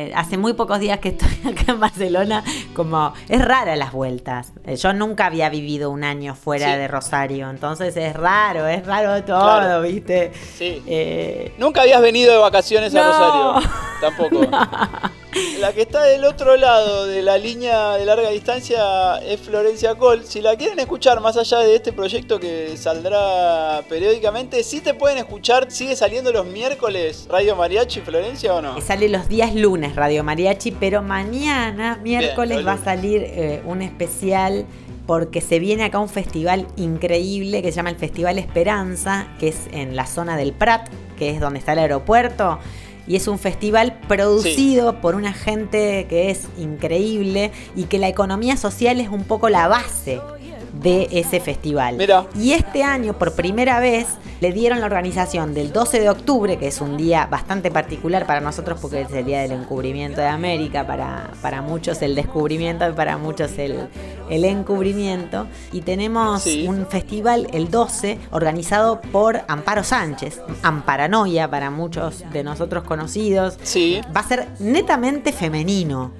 [SPEAKER 2] Eh, hace muy pocos días que estoy acá en Barcelona. Como es rara las vueltas. Eh, yo nunca había vivido un año fuera
[SPEAKER 1] Sí.
[SPEAKER 2] de Rosario. Entonces es raro, es raro todo,
[SPEAKER 1] Claro.
[SPEAKER 2] ¿viste?
[SPEAKER 1] Sí.
[SPEAKER 2] Eh,
[SPEAKER 1] Nunca habías venido de vacaciones a. Rosario. Tampoco. La que está del otro lado de la línea de larga distancia es Florencia Col. Si la quieren escuchar más allá de este proyecto que saldrá periódicamente, sí te pueden escuchar. ¿Sigue saliendo los miércoles Radio Mariachi Florencia o no?
[SPEAKER 2] Sale los días lunes Radio Mariachi, pero mañana, miércoles, va a salir eh, un especial porque se viene acá un festival increíble que se llama el Festival Esperanza, que es en la zona del Prat, que es donde está el aeropuerto. Y es un festival producido por una gente que es increíble y que la economía social es un poco la base de ese festival.
[SPEAKER 1] Mira.
[SPEAKER 2] Y este año, por primera vez, le dieron la organización del 12 de octubre, que es un día bastante particular para nosotros porque es el día del encubrimiento de América, para, para muchos el descubrimiento y para muchos el, el encubrimiento. Y tenemos
[SPEAKER 1] Sí.
[SPEAKER 2] un festival el 12 organizado por Amparo Sánchez, Amparanoia para muchos de nosotros conocidos.
[SPEAKER 1] Sí.
[SPEAKER 2] Va a ser netamente femenino.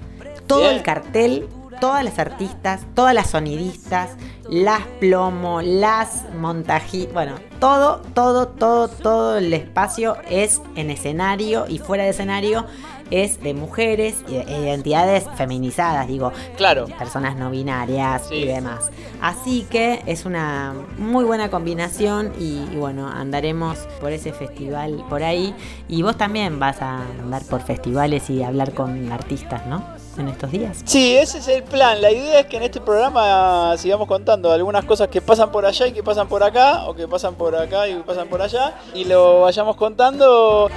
[SPEAKER 2] Todo
[SPEAKER 1] Bien.
[SPEAKER 2] el cartel, todas las artistas, todas las sonidistas, las plomo, las montajistas, bueno, todo, todo, todo, todo el espacio es en escenario y fuera de escenario es de mujeres y de identidades feminizadas, digo,
[SPEAKER 1] Claro.
[SPEAKER 2] personas no binarias
[SPEAKER 1] Sí.
[SPEAKER 2] y demás. Así que es una muy buena combinación y, y bueno, andaremos por ese festival por ahí. Y vos también vas a andar por festivales y hablar con artistas, ¿no? En estos días.
[SPEAKER 1] Sí, ese es el plan. La idea es que en este programa sigamos contando algunas cosas que pasan por allá y que pasan por acá, o que pasan por acá y que pasan por allá, y lo vayamos contando.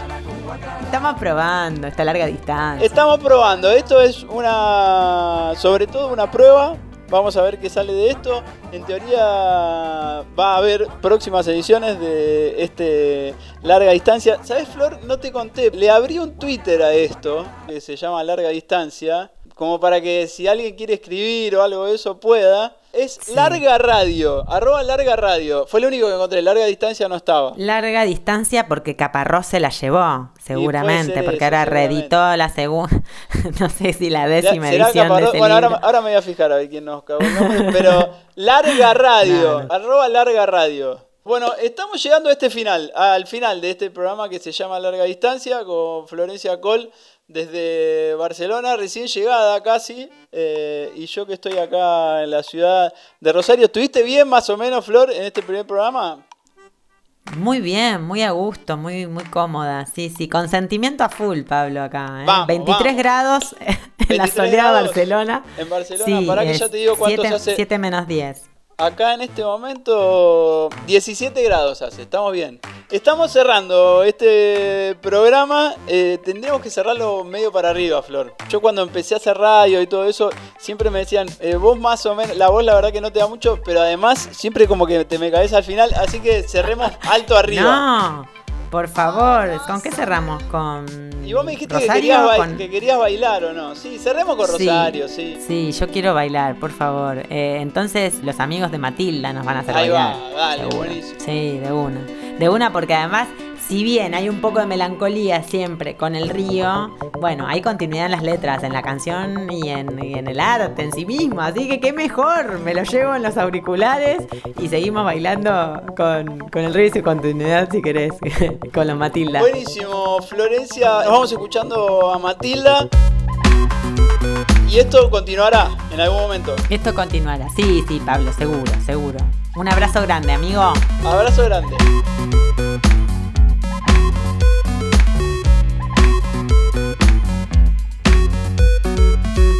[SPEAKER 2] Estamos probando esta larga distancia.
[SPEAKER 1] Estamos probando. Esto es una, sobre todo una prueba. Vamos a ver qué sale de esto. En teoría va a haber próximas ediciones de este larga distancia. ¿Sabes, Flor? No te conté. Le abrí un Twitter a esto, que se llama larga distancia, como para que si alguien quiere escribir o algo de eso pueda. Es
[SPEAKER 2] Sí.
[SPEAKER 1] larga radio, arroba larga radio. Fue lo único que encontré. Larga distancia no estaba.
[SPEAKER 2] Larga distancia porque Caparrós se la llevó, seguramente, porque
[SPEAKER 1] eso,
[SPEAKER 2] ahora
[SPEAKER 1] seguramente.
[SPEAKER 2] reeditó la segunda, no sé si la décima
[SPEAKER 1] ¿Será
[SPEAKER 2] edición de ese
[SPEAKER 1] Bueno, ahora,
[SPEAKER 2] libro.
[SPEAKER 1] ahora me voy a fijar a ver quién nos cagó pero Larga Radio, arroba Larga Radio. Bueno, estamos llegando a este final, al final de este programa que se llama Larga Distancia con Florencia Col desde Barcelona, recién llegada casi, eh, y yo que estoy acá en la ciudad de Rosario. ¿Estuviste bien más o menos, Flor, en este primer programa?
[SPEAKER 2] Muy bien, muy a gusto, muy, muy cómoda. Sí, sí, consentimiento a full, Pablo, acá. ¿eh?
[SPEAKER 1] Vamos,
[SPEAKER 2] 23
[SPEAKER 1] vamos.
[SPEAKER 2] grados en la
[SPEAKER 1] 23
[SPEAKER 2] soleada
[SPEAKER 1] grados
[SPEAKER 2] Barcelona.
[SPEAKER 1] en Barcelona. Pará que ya te digo cuánto se hace.
[SPEAKER 2] 7 menos 10.
[SPEAKER 1] Acá en este momento 17 grados hace, estamos bien. Estamos cerrando este programa, eh, tendríamos que cerrarlo medio para arriba, Flor. Yo cuando empecé a hacer radio y todo eso, siempre me decían, eh, vos más o menos, la voz la verdad que no te da mucho, pero además siempre como que te me caes al final, así que cerremos alto arriba.
[SPEAKER 2] Por favor, ¿con qué cerramos? ¿Con
[SPEAKER 1] Y vos me dijiste que
[SPEAKER 2] Rosario?
[SPEAKER 1] querías, ba-
[SPEAKER 2] ¿Con-
[SPEAKER 1] que querías bailar o no. Sí, cerremos con. Rosario, sí.
[SPEAKER 2] Sí, yo quiero bailar, por favor. Eh, entonces los amigos de Matilda nos van a hacer
[SPEAKER 1] Ahí va,
[SPEAKER 2] bailar.
[SPEAKER 1] dale,
[SPEAKER 2] seguro.
[SPEAKER 1] buenísimo.
[SPEAKER 2] Sí, de una. De una porque además, si bien hay un poco de melancolía siempre con el río, bueno, hay continuidad en las letras, en la canción y en, y en el arte en sí mismo. Así que qué mejor, me lo llevo en los auriculares y seguimos bailando con, con el río y su continuidad si querés, con los Matilda.
[SPEAKER 1] Buenísimo, Florencia. Nos vamos escuchando a Matilda. Y esto continuará en algún momento.
[SPEAKER 2] Esto continuará. Sí, sí, Pablo, seguro, seguro. Un abrazo grande, amigo.
[SPEAKER 1] Abrazo grande.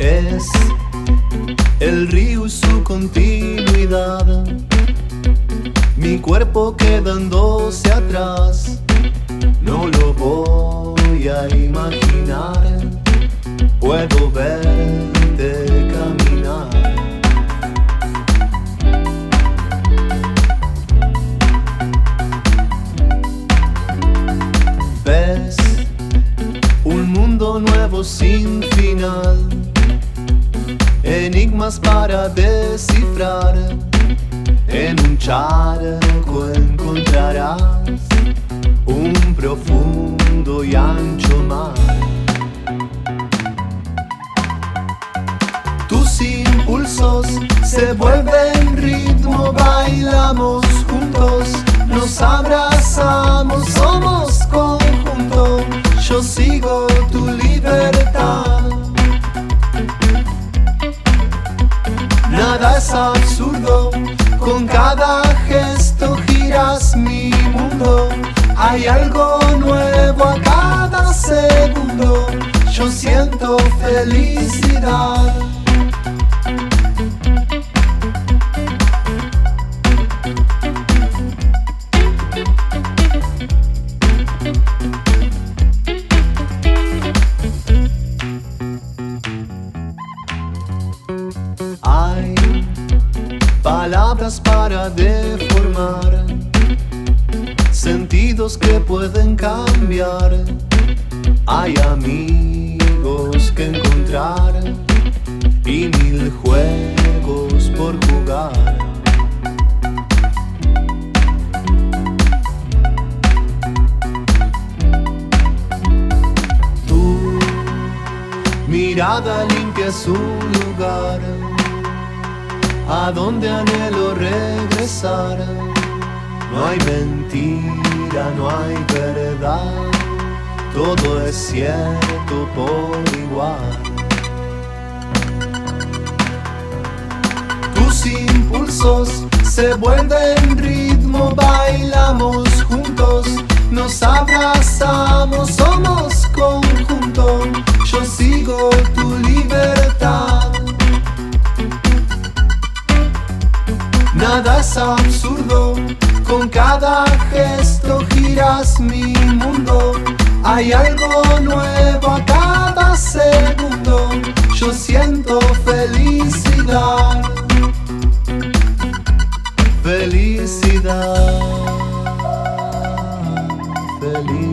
[SPEAKER 7] Es el río su continuidad. Mi cuerpo quedándose atrás, no lo voy a imaginar. Puedo verte caminar. Ves un mundo nuevo sin final enigmas para descifrar. En un charco encontrarás un profundo y ancho mar. Tus impulsos se vuelven ritmo, bailamos juntos, nos abrazamos, somos conjunto. Yo sigo tu libertad. Nada es absurdo, con cada gesto giras mi mundo. Hay algo nuevo a cada segundo. Yo siento felicidad. Para deformar, sentidos que pueden cambiar. Hay amigos que encontrar y mil juegos por jugar. Tu mirada limpia es un lugar a donde anhelo regresar. No hay mentira, no hay verdad, todo es cierto por igual. Tus impulsos se vuelven ritmo, bailamos juntos, nos abrazamos, somos conjunto. Yo sigo tu libertad. Nada es absurdo, con cada gesto giras mi mundo. Hay algo nuevo a cada segundo. Yo siento felicidad. Felicidad. Felicidad.